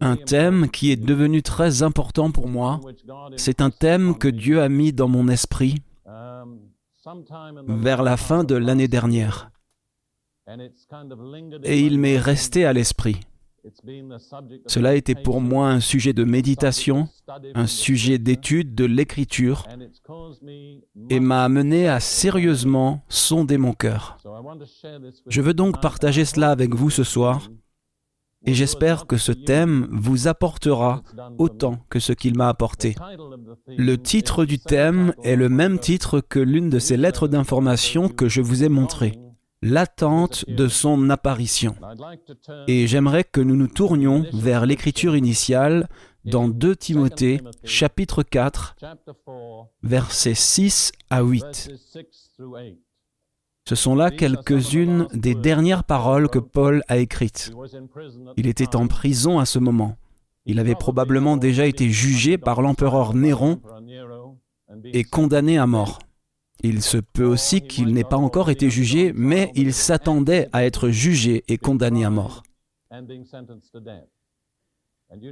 Un thème qui est devenu très important pour moi, c'est un thème que Dieu a mis dans mon esprit vers la fin de l'année dernière. Et il m'est resté à l'esprit. Cela a été pour moi un sujet de méditation, un sujet d'étude de l'écriture, et m'a amené à sérieusement sonder mon cœur. Je veux donc partager cela avec vous ce soir, et j'espère que ce thème vous apportera autant que ce qu'il m'a apporté. Le titre du thème est le même titre que l'une de ces lettres d'information que je vous ai montrées l'attente de son apparition. Et j'aimerais que nous nous tournions vers l'écriture initiale dans 2 Timothée chapitre 4 versets 6 à 8. Ce sont là quelques-unes des dernières paroles que Paul a écrites. Il était en prison à ce moment. Il avait probablement déjà été jugé par l'empereur Néron et condamné à mort. Il se peut aussi qu'il n'ait pas encore été jugé, mais il s'attendait à être jugé et condamné à mort.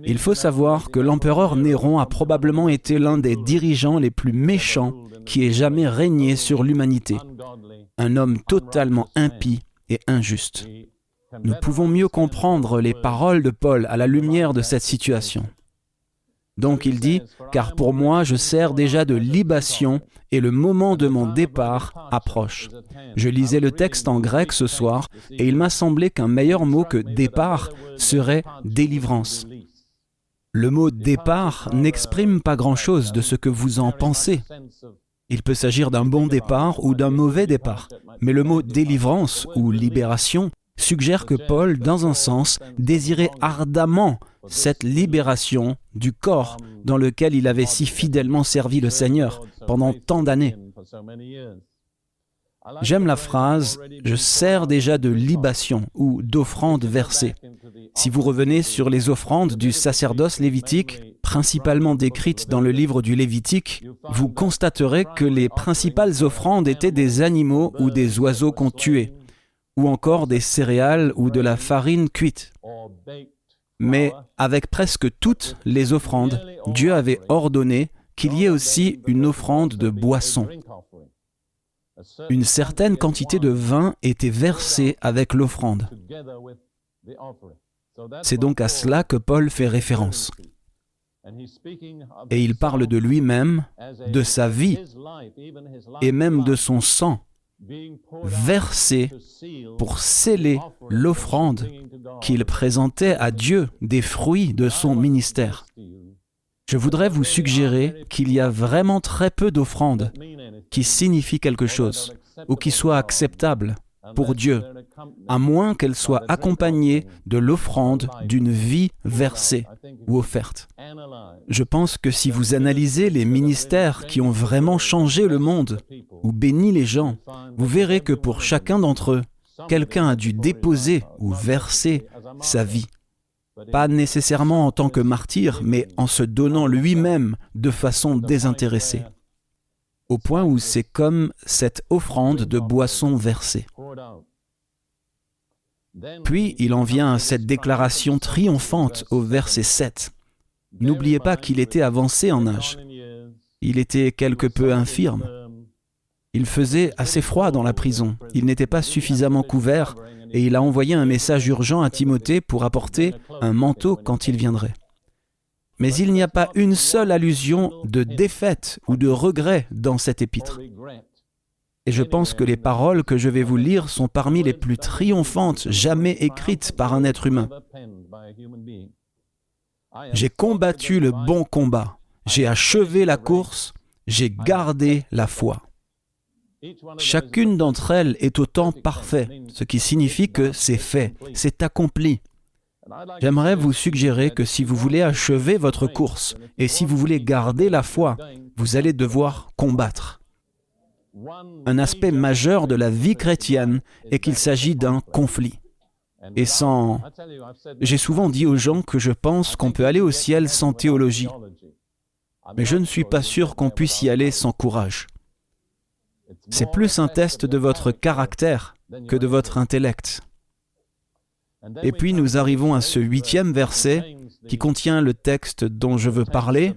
Il faut savoir que l'empereur Néron a probablement été l'un des dirigeants les plus méchants qui ait jamais régné sur l'humanité, un homme totalement impie et injuste. Nous pouvons mieux comprendre les paroles de Paul à la lumière de cette situation. Donc il dit, car pour moi je sers déjà de libation et le moment de mon départ approche. Je lisais le texte en grec ce soir et il m'a semblé qu'un meilleur mot que départ serait délivrance. Le mot départ n'exprime pas grand-chose de ce que vous en pensez. Il peut s'agir d'un bon départ ou d'un mauvais départ, mais le mot délivrance ou libération suggère que Paul, dans un sens, désirait ardemment cette libération du corps dans lequel il avait si fidèlement servi le Seigneur pendant tant d'années. J'aime la phrase ⁇ Je sers déjà de libation ⁇ ou d'offrande versée. Si vous revenez sur les offrandes du sacerdoce lévitique, principalement décrites dans le livre du Lévitique, vous constaterez que les principales offrandes étaient des animaux ou des oiseaux qu'on tuait, ou encore des céréales ou de la farine cuite. Mais avec presque toutes les offrandes, Dieu avait ordonné qu'il y ait aussi une offrande de boisson. Une certaine quantité de vin était versée avec l'offrande. C'est donc à cela que Paul fait référence. Et il parle de lui-même, de sa vie et même de son sang versé pour sceller l'offrande qu'il présentait à Dieu des fruits de son ministère. Je voudrais vous suggérer qu'il y a vraiment très peu d'offrandes qui signifient quelque chose ou qui soient acceptables pour Dieu, à moins qu'elles soient accompagnées de l'offrande d'une vie versée ou offerte. Je pense que si vous analysez les ministères qui ont vraiment changé le monde ou béni les gens, vous verrez que pour chacun d'entre eux, quelqu'un a dû déposer ou verser sa vie. Pas nécessairement en tant que martyr, mais en se donnant lui-même de façon désintéressée au point où c'est comme cette offrande de boisson versée. Puis il en vient à cette déclaration triomphante au verset 7. N'oubliez pas qu'il était avancé en âge. Il était quelque peu infirme. Il faisait assez froid dans la prison. Il n'était pas suffisamment couvert et il a envoyé un message urgent à Timothée pour apporter un manteau quand il viendrait. Mais il n'y a pas une seule allusion de défaite ou de regret dans cet épître. Et je pense que les paroles que je vais vous lire sont parmi les plus triomphantes jamais écrites par un être humain. J'ai combattu le bon combat, j'ai achevé la course, j'ai gardé la foi. Chacune d'entre elles est au temps parfait, ce qui signifie que c'est fait, c'est accompli. J'aimerais vous suggérer que si vous voulez achever votre course et si vous voulez garder la foi, vous allez devoir combattre. Un aspect majeur de la vie chrétienne est qu'il s'agit d'un conflit. Et sans... J'ai souvent dit aux gens que je pense qu'on peut aller au ciel sans théologie. Mais je ne suis pas sûr qu'on puisse y aller sans courage. C'est plus un test de votre caractère que de votre intellect. Et puis nous arrivons à ce huitième verset qui contient le texte dont je veux parler.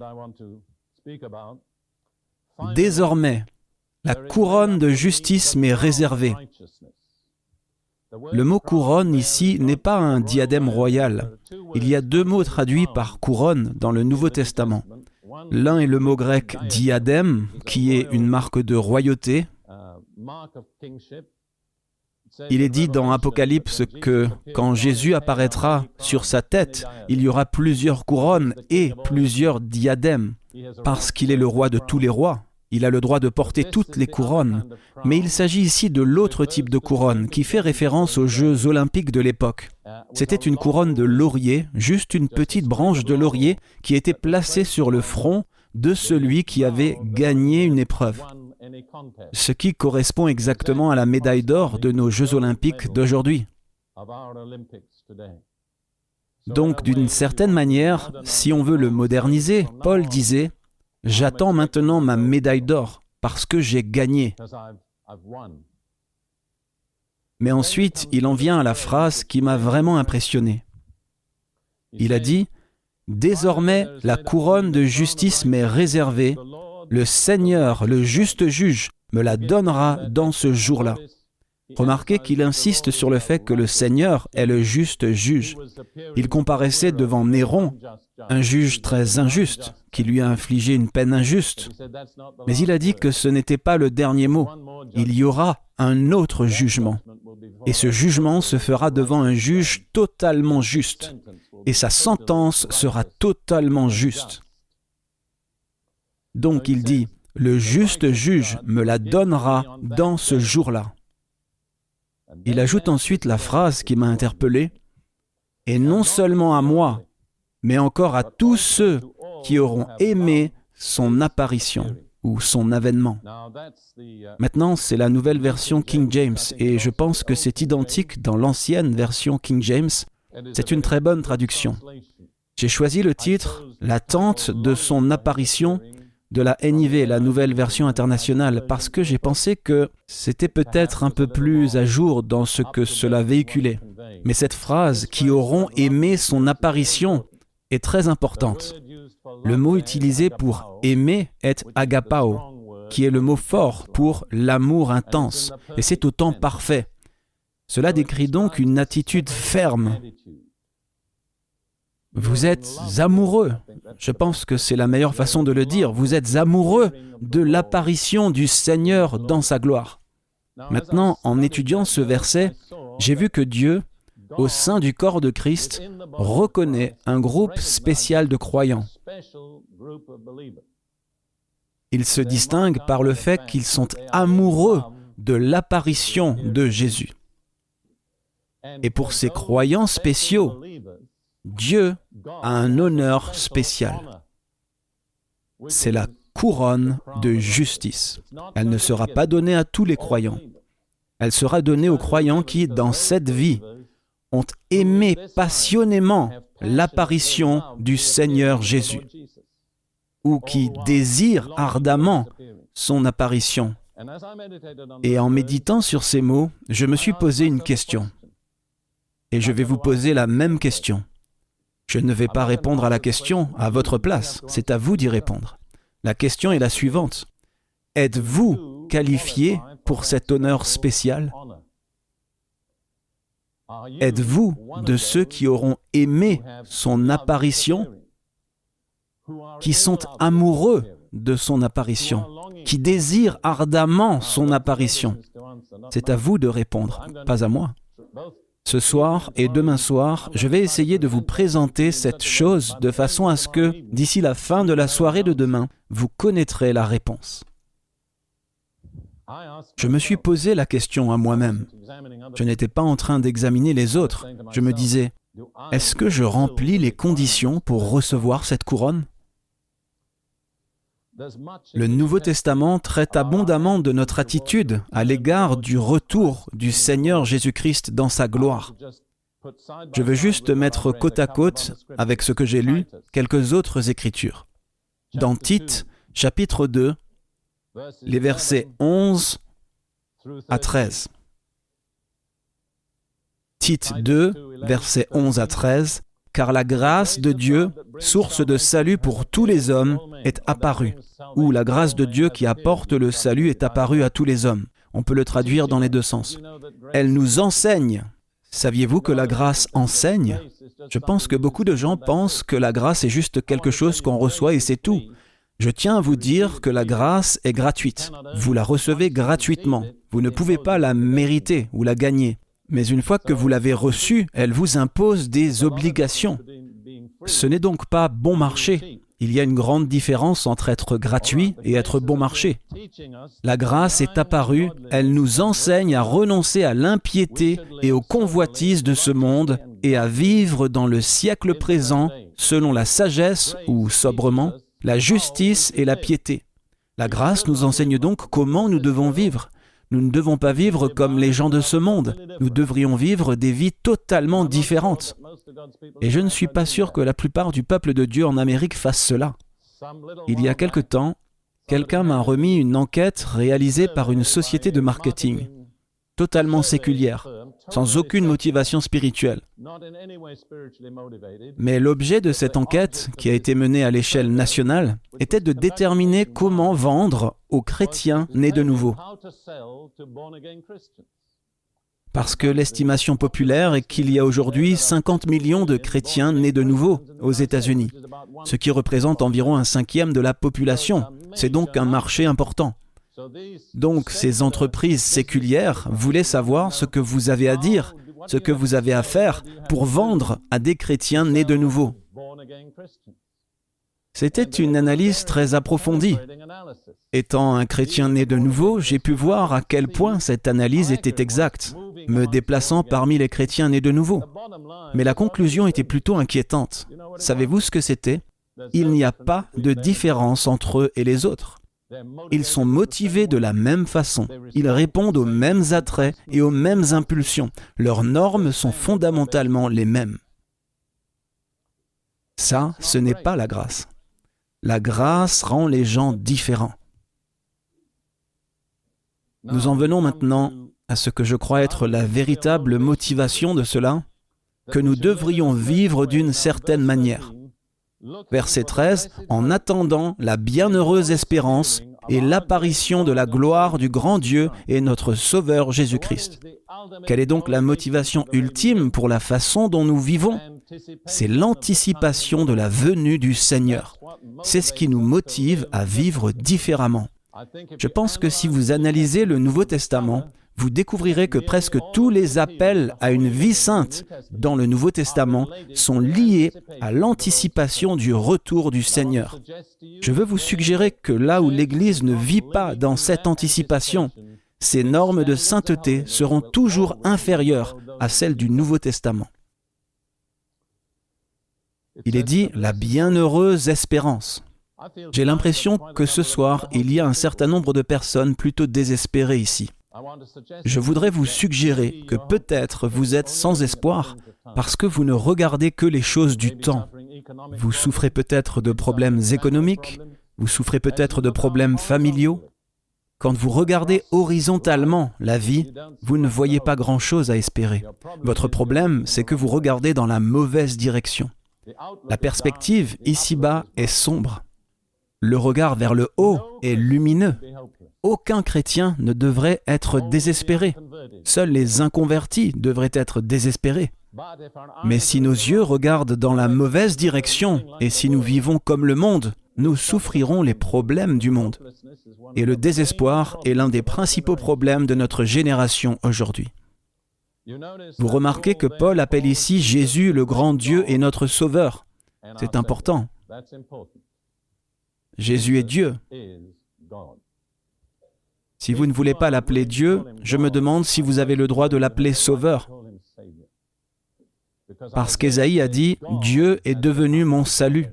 Désormais, la couronne de justice m'est réservée. Le mot couronne ici n'est pas un diadème royal. Il y a deux mots traduits par couronne dans le Nouveau Testament. L'un est le mot grec diadème, qui est une marque de royauté. Il est dit dans Apocalypse que quand Jésus apparaîtra sur sa tête, il y aura plusieurs couronnes et plusieurs diadèmes, parce qu'il est le roi de tous les rois. Il a le droit de porter toutes les couronnes, mais il s'agit ici de l'autre type de couronne qui fait référence aux Jeux olympiques de l'époque. C'était une couronne de laurier, juste une petite branche de laurier qui était placée sur le front de celui qui avait gagné une épreuve. Ce qui correspond exactement à la médaille d'or de nos Jeux olympiques d'aujourd'hui. Donc, d'une certaine manière, si on veut le moderniser, Paul disait J'attends maintenant ma médaille d'or parce que j'ai gagné. Mais ensuite, il en vient à la phrase qui m'a vraiment impressionné. Il a dit, Désormais, la couronne de justice m'est réservée. Le Seigneur, le juste juge, me la donnera dans ce jour-là. Remarquez qu'il insiste sur le fait que le Seigneur est le juste juge. Il comparaissait devant Néron, un juge très injuste, qui lui a infligé une peine injuste. Mais il a dit que ce n'était pas le dernier mot. Il y aura un autre jugement. Et ce jugement se fera devant un juge totalement juste. Et sa sentence sera totalement juste. Donc il dit, le juste juge me la donnera dans ce jour-là. Il ajoute ensuite la phrase qui m'a interpellé, et non seulement à moi, mais encore à tous ceux qui auront aimé son apparition ou son avènement. Maintenant, c'est la nouvelle version King James, et je pense que c'est identique dans l'ancienne version King James. C'est une très bonne traduction. J'ai choisi le titre L'attente de son apparition de la NIV, la nouvelle version internationale, parce que j'ai pensé que c'était peut-être un peu plus à jour dans ce que cela véhiculait. Mais cette phrase, qui auront aimé son apparition, est très importante. Le mot utilisé pour aimer est agapao, qui est le mot fort pour l'amour intense, et c'est autant parfait. Cela décrit donc une attitude ferme, vous êtes amoureux. Je pense que c'est la meilleure façon de le dire. Vous êtes amoureux de l'apparition du Seigneur dans sa gloire. Maintenant, en étudiant ce verset, j'ai vu que Dieu, au sein du corps de Christ, reconnaît un groupe spécial de croyants. Ils se distinguent par le fait qu'ils sont amoureux de l'apparition de Jésus. Et pour ces croyants spéciaux, Dieu a un honneur spécial. C'est la couronne de justice. Elle ne sera pas donnée à tous les croyants. Elle sera donnée aux croyants qui, dans cette vie, ont aimé passionnément l'apparition du Seigneur Jésus, ou qui désirent ardemment son apparition. Et en méditant sur ces mots, je me suis posé une question. Et je vais vous poser la même question. Je ne vais pas répondre à la question à votre place, c'est à vous d'y répondre. La question est la suivante. Êtes-vous qualifié pour cet honneur spécial? Êtes-vous de ceux qui auront aimé son apparition, qui sont amoureux de son apparition, qui désirent ardemment son apparition? C'est à vous de répondre, pas à moi. Ce soir et demain soir, je vais essayer de vous présenter cette chose de façon à ce que, d'ici la fin de la soirée de demain, vous connaîtrez la réponse. Je me suis posé la question à moi-même. Je n'étais pas en train d'examiner les autres. Je me disais, est-ce que je remplis les conditions pour recevoir cette couronne? Le Nouveau Testament traite abondamment de notre attitude à l'égard du retour du Seigneur Jésus-Christ dans sa gloire. Je veux juste mettre côte à côte avec ce que j'ai lu quelques autres écritures. Dans Tite, chapitre 2, les versets 11 à 13. Tite 2, versets 11 à 13, car la grâce de Dieu, source de salut pour tous les hommes, est apparue, ou la grâce de Dieu qui apporte le salut est apparue à tous les hommes. On peut le traduire dans les deux sens. Elle nous enseigne. Saviez-vous que la grâce enseigne? Je pense que beaucoup de gens pensent que la grâce est juste quelque chose qu'on reçoit et c'est tout. Je tiens à vous dire que la grâce est gratuite. Vous la recevez gratuitement. Vous ne pouvez pas la mériter ou la gagner. Mais une fois que vous l'avez reçue, elle vous impose des obligations. Ce n'est donc pas bon marché. Il y a une grande différence entre être gratuit et être bon marché. La grâce est apparue, elle nous enseigne à renoncer à l'impiété et aux convoitises de ce monde et à vivre dans le siècle présent selon la sagesse ou sobrement, la justice et la piété. La grâce nous enseigne donc comment nous devons vivre. Nous ne devons pas vivre comme les gens de ce monde. Nous devrions vivre des vies totalement différentes. Et je ne suis pas sûr que la plupart du peuple de Dieu en Amérique fasse cela. Il y a quelque temps, quelqu'un m'a remis une enquête réalisée par une société de marketing totalement séculière, sans aucune motivation spirituelle. Mais l'objet de cette enquête, qui a été menée à l'échelle nationale, était de déterminer comment vendre aux chrétiens nés de nouveau. Parce que l'estimation populaire est qu'il y a aujourd'hui 50 millions de chrétiens nés de nouveau aux États-Unis, ce qui représente environ un cinquième de la population. C'est donc un marché important. Donc ces entreprises séculières voulaient savoir ce que vous avez à dire, ce que vous avez à faire pour vendre à des chrétiens nés de nouveau. C'était une analyse très approfondie. Étant un chrétien né de nouveau, j'ai pu voir à quel point cette analyse était exacte, me déplaçant parmi les chrétiens nés de nouveau. Mais la conclusion était plutôt inquiétante. Savez-vous ce que c'était? Il n'y a pas de différence entre eux et les autres. Ils sont motivés de la même façon. Ils répondent aux mêmes attraits et aux mêmes impulsions. Leurs normes sont fondamentalement les mêmes. Ça, ce n'est pas la grâce. La grâce rend les gens différents. Nous en venons maintenant à ce que je crois être la véritable motivation de cela, que nous devrions vivre d'une certaine manière. Verset 13, en attendant la bienheureuse espérance et l'apparition de la gloire du grand Dieu et notre Sauveur Jésus-Christ. Quelle est donc la motivation ultime pour la façon dont nous vivons? C'est l'anticipation de la venue du Seigneur. C'est ce qui nous motive à vivre différemment. Je pense que si vous analysez le Nouveau Testament, vous découvrirez que presque tous les appels à une vie sainte dans le Nouveau Testament sont liés à l'anticipation du retour du Seigneur. Je veux vous suggérer que là où l'Église ne vit pas dans cette anticipation, ses normes de sainteté seront toujours inférieures à celles du Nouveau Testament. Il est dit la bienheureuse espérance. J'ai l'impression que ce soir, il y a un certain nombre de personnes plutôt désespérées ici. Je voudrais vous suggérer que peut-être vous êtes sans espoir parce que vous ne regardez que les choses du temps. Vous souffrez peut-être de problèmes économiques, vous souffrez peut-être de problèmes familiaux. Quand vous regardez horizontalement la vie, vous ne voyez pas grand-chose à espérer. Votre problème, c'est que vous regardez dans la mauvaise direction. La perspective ici-bas est sombre. Le regard vers le haut est lumineux. Aucun chrétien ne devrait être désespéré. Seuls les inconvertis devraient être désespérés. Mais si nos yeux regardent dans la mauvaise direction et si nous vivons comme le monde, nous souffrirons les problèmes du monde. Et le désespoir est l'un des principaux problèmes de notre génération aujourd'hui. Vous remarquez que Paul appelle ici Jésus le grand Dieu et notre Sauveur. C'est important. Jésus est Dieu. Si vous ne voulez pas l'appeler Dieu, je me demande si vous avez le droit de l'appeler Sauveur. Parce qu'Ésaïe a dit, Dieu est devenu mon salut.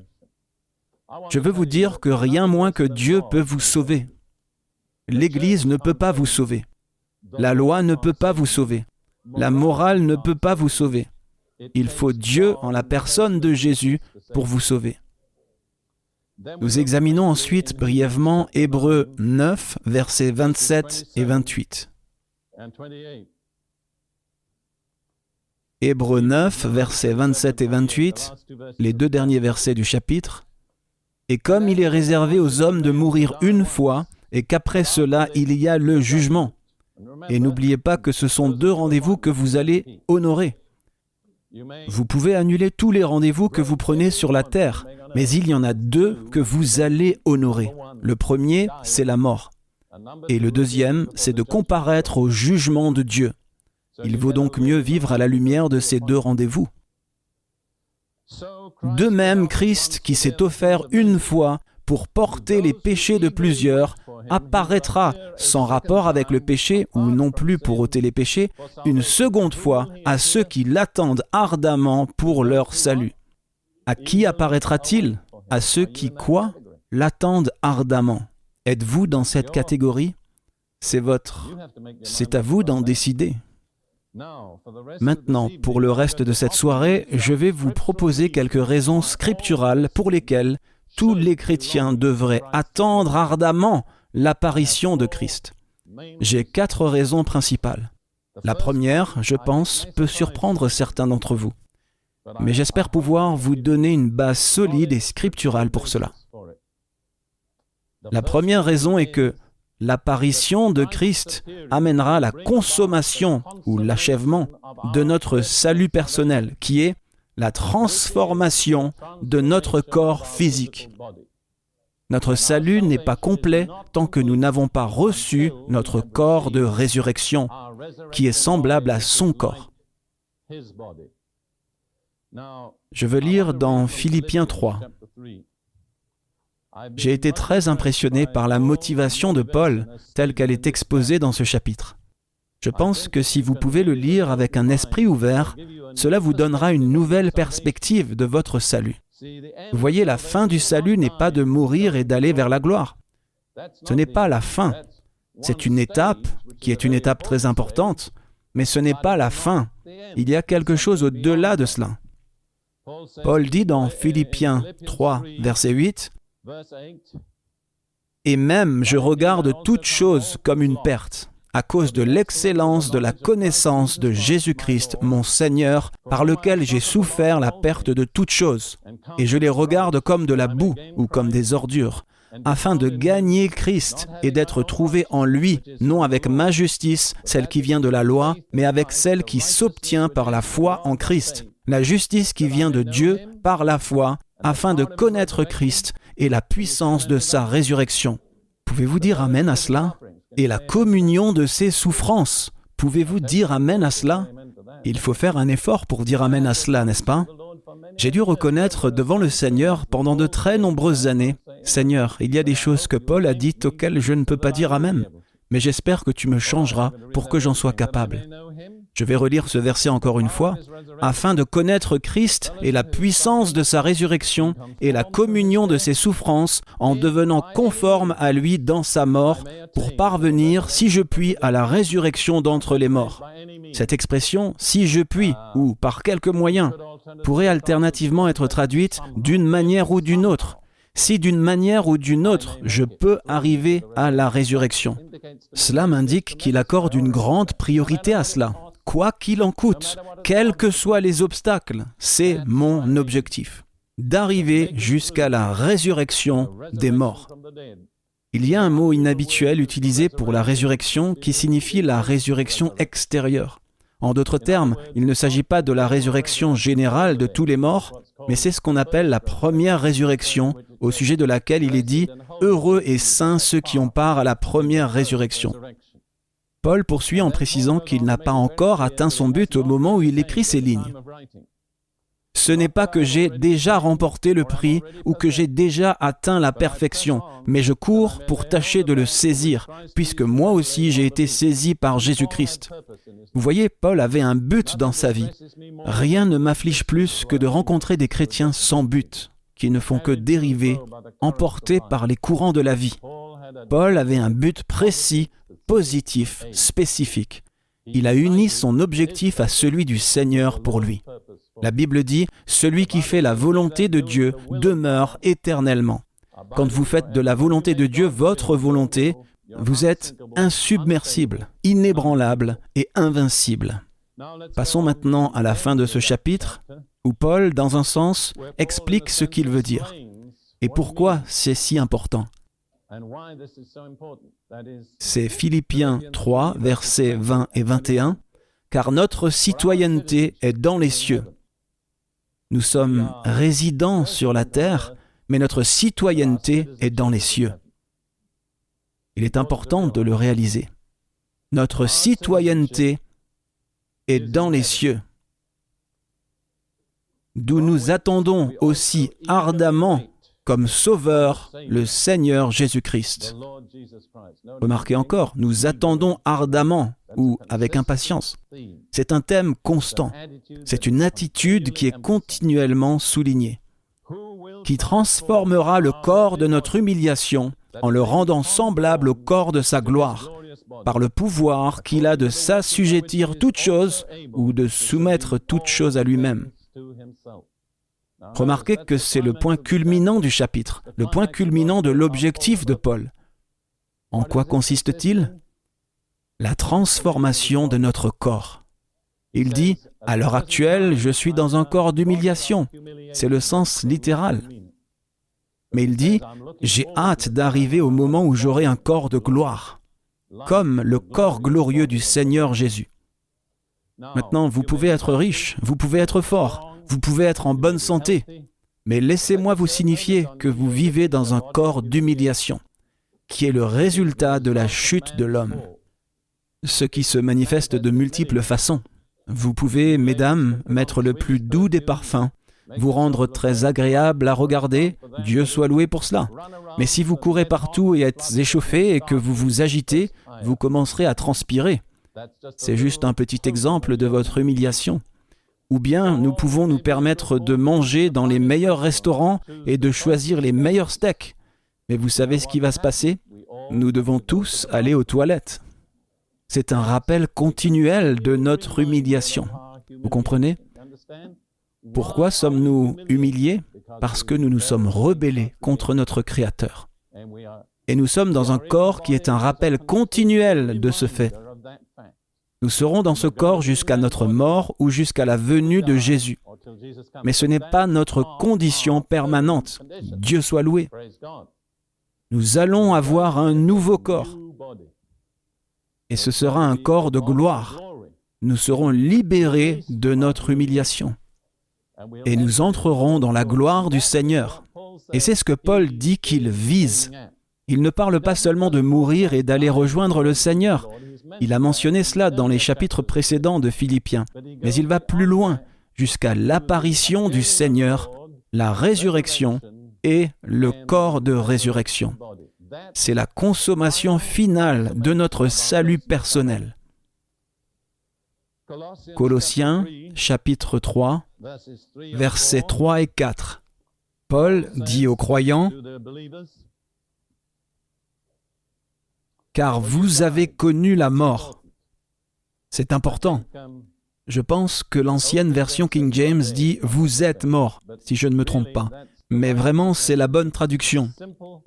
Je veux vous dire que rien moins que Dieu peut vous sauver. L'Église ne peut pas vous sauver. La loi ne peut pas vous sauver. La morale ne peut pas vous sauver. Il faut Dieu en la personne de Jésus pour vous sauver. Nous examinons ensuite brièvement Hébreu 9, versets 27 et 28. Hébreux 9, versets 27 et 28, les deux derniers versets du chapitre. Et comme il est réservé aux hommes de mourir une fois, et qu'après cela il y a le jugement. Et n'oubliez pas que ce sont deux rendez-vous que vous allez honorer. Vous pouvez annuler tous les rendez-vous que vous prenez sur la terre, mais il y en a deux que vous allez honorer. Le premier, c'est la mort. Et le deuxième, c'est de comparaître au jugement de Dieu. Il vaut donc mieux vivre à la lumière de ces deux rendez-vous. De même, Christ, qui s'est offert une fois pour porter les péchés de plusieurs, apparaîtra sans rapport avec le péché, ou non plus pour ôter les péchés, une seconde fois à ceux qui l'attendent ardemment pour leur salut. À qui apparaîtra-t-il? À ceux qui, quoi? L'attendent ardemment. Êtes-vous dans cette catégorie? C'est votre... C'est à vous d'en décider. Maintenant, pour le reste de cette soirée, je vais vous proposer quelques raisons scripturales pour lesquelles tous les chrétiens devraient attendre ardemment l'apparition de Christ. J'ai quatre raisons principales. La première, je pense, peut surprendre certains d'entre vous, mais j'espère pouvoir vous donner une base solide et scripturale pour cela. La première raison est que l'apparition de Christ amènera la consommation ou l'achèvement de notre salut personnel, qui est la transformation de notre corps physique. Notre salut n'est pas complet tant que nous n'avons pas reçu notre corps de résurrection, qui est semblable à son corps. Je veux lire dans Philippiens 3. J'ai été très impressionné par la motivation de Paul telle qu'elle est exposée dans ce chapitre. Je pense que si vous pouvez le lire avec un esprit ouvert, cela vous donnera une nouvelle perspective de votre salut. Vous voyez, la fin du salut n'est pas de mourir et d'aller vers la gloire. Ce n'est pas la fin. C'est une étape qui est une étape très importante, mais ce n'est pas la fin. Il y a quelque chose au-delà de cela. Paul dit dans Philippiens 3, verset 8, Et même je regarde toute chose comme une perte à cause de l'excellence de la connaissance de Jésus-Christ, mon Seigneur, par lequel j'ai souffert la perte de toutes choses, et je les regarde comme de la boue ou comme des ordures, afin de gagner Christ et d'être trouvé en lui, non avec ma justice, celle qui vient de la loi, mais avec celle qui s'obtient par la foi en Christ, la justice qui vient de Dieu par la foi, afin de connaître Christ et la puissance de sa résurrection. Pouvez-vous dire Amen à cela? Et la communion de ses souffrances. Pouvez-vous dire Amen à cela? Il faut faire un effort pour dire Amen à cela, n'est-ce pas? J'ai dû reconnaître devant le Seigneur pendant de très nombreuses années, Seigneur, il y a des choses que Paul a dites auxquelles je ne peux pas dire Amen, mais j'espère que tu me changeras pour que j'en sois capable. Je vais relire ce verset encore une fois, afin de connaître Christ et la puissance de sa résurrection et la communion de ses souffrances en devenant conforme à lui dans sa mort, pour parvenir, si je puis, à la résurrection d'entre les morts. Cette expression, si je puis, ou par quelque moyen, pourrait alternativement être traduite d'une manière ou d'une autre. Si d'une manière ou d'une autre je peux arriver à la résurrection. Cela m'indique qu'il accorde une grande priorité à cela quoi qu'il en coûte, quels que soient les obstacles, c'est mon objectif, d'arriver jusqu'à la résurrection des morts. Il y a un mot inhabituel utilisé pour la résurrection qui signifie la résurrection extérieure. En d'autres termes, il ne s'agit pas de la résurrection générale de tous les morts, mais c'est ce qu'on appelle la première résurrection, au sujet de laquelle il est dit ⁇ Heureux et saints ceux qui ont part à la première résurrection ⁇ Paul poursuit en précisant qu'il n'a pas encore atteint son but au moment où il écrit ces lignes. Ce n'est pas que j'ai déjà remporté le prix ou que j'ai déjà atteint la perfection, mais je cours pour tâcher de le saisir, puisque moi aussi j'ai été saisi par Jésus-Christ. Vous voyez, Paul avait un but dans sa vie. Rien ne m'afflige plus que de rencontrer des chrétiens sans but, qui ne font que dériver, emportés par les courants de la vie. Paul avait un but précis positif, spécifique. Il a uni son objectif à celui du Seigneur pour lui. La Bible dit, Celui qui fait la volonté de Dieu demeure éternellement. Quand vous faites de la volonté de Dieu votre volonté, vous êtes insubmersible, inébranlable et invincible. Passons maintenant à la fin de ce chapitre, où Paul, dans un sens, explique ce qu'il veut dire et pourquoi c'est si important. C'est Philippiens 3, versets 20 et 21, car notre citoyenneté est dans les cieux. Nous sommes résidents sur la terre, mais notre citoyenneté est dans les cieux. Il est important de le réaliser. Notre citoyenneté est dans les cieux, d'où nous attendons aussi ardemment comme Sauveur le Seigneur Jésus-Christ. Remarquez encore, nous attendons ardemment ou avec impatience. C'est un thème constant. C'est une attitude qui est continuellement soulignée, qui transformera le corps de notre humiliation en le rendant semblable au corps de sa gloire, par le pouvoir qu'il a de s'assujettir toute chose ou de soumettre toute chose à lui-même. Remarquez que c'est le point culminant du chapitre, le point culminant de l'objectif de Paul. En quoi consiste-t-il? La transformation de notre corps. Il dit, à l'heure actuelle, je suis dans un corps d'humiliation. C'est le sens littéral. Mais il dit, j'ai hâte d'arriver au moment où j'aurai un corps de gloire, comme le corps glorieux du Seigneur Jésus. Maintenant, vous pouvez être riche, vous pouvez être fort, vous pouvez être en bonne santé, mais laissez-moi vous signifier que vous vivez dans un corps d'humiliation, qui est le résultat de la chute de l'homme, ce qui se manifeste de multiples façons. Vous pouvez, mesdames, mettre le plus doux des parfums, vous rendre très agréable à regarder, Dieu soit loué pour cela. Mais si vous courez partout et êtes échauffé et que vous vous agitez, vous commencerez à transpirer. C'est juste un petit exemple de votre humiliation. Ou bien nous pouvons nous permettre de manger dans les meilleurs restaurants et de choisir les meilleurs steaks. Mais vous savez ce qui va se passer? Nous devons tous aller aux toilettes. C'est un rappel continuel de notre humiliation. Vous comprenez? Pourquoi sommes-nous humiliés? Parce que nous nous sommes rebellés contre notre Créateur. Et nous sommes dans un corps qui est un rappel continuel de ce fait. Nous serons dans ce corps jusqu'à notre mort ou jusqu'à la venue de Jésus. Mais ce n'est pas notre condition permanente. Dieu soit loué. Nous allons avoir un nouveau corps. Et ce sera un corps de gloire. Nous serons libérés de notre humiliation. Et nous entrerons dans la gloire du Seigneur. Et c'est ce que Paul dit qu'il vise. Il ne parle pas seulement de mourir et d'aller rejoindre le Seigneur. Il a mentionné cela dans les chapitres précédents de Philippiens, mais il va plus loin, jusqu'à l'apparition du Seigneur, la résurrection et le corps de résurrection. C'est la consommation finale de notre salut personnel. Colossiens chapitre 3, versets 3 et 4. Paul dit aux croyants, car vous avez connu la mort. C'est important. Je pense que l'ancienne version King James dit Vous êtes mort, si je ne me trompe pas. Mais vraiment, c'est la bonne traduction.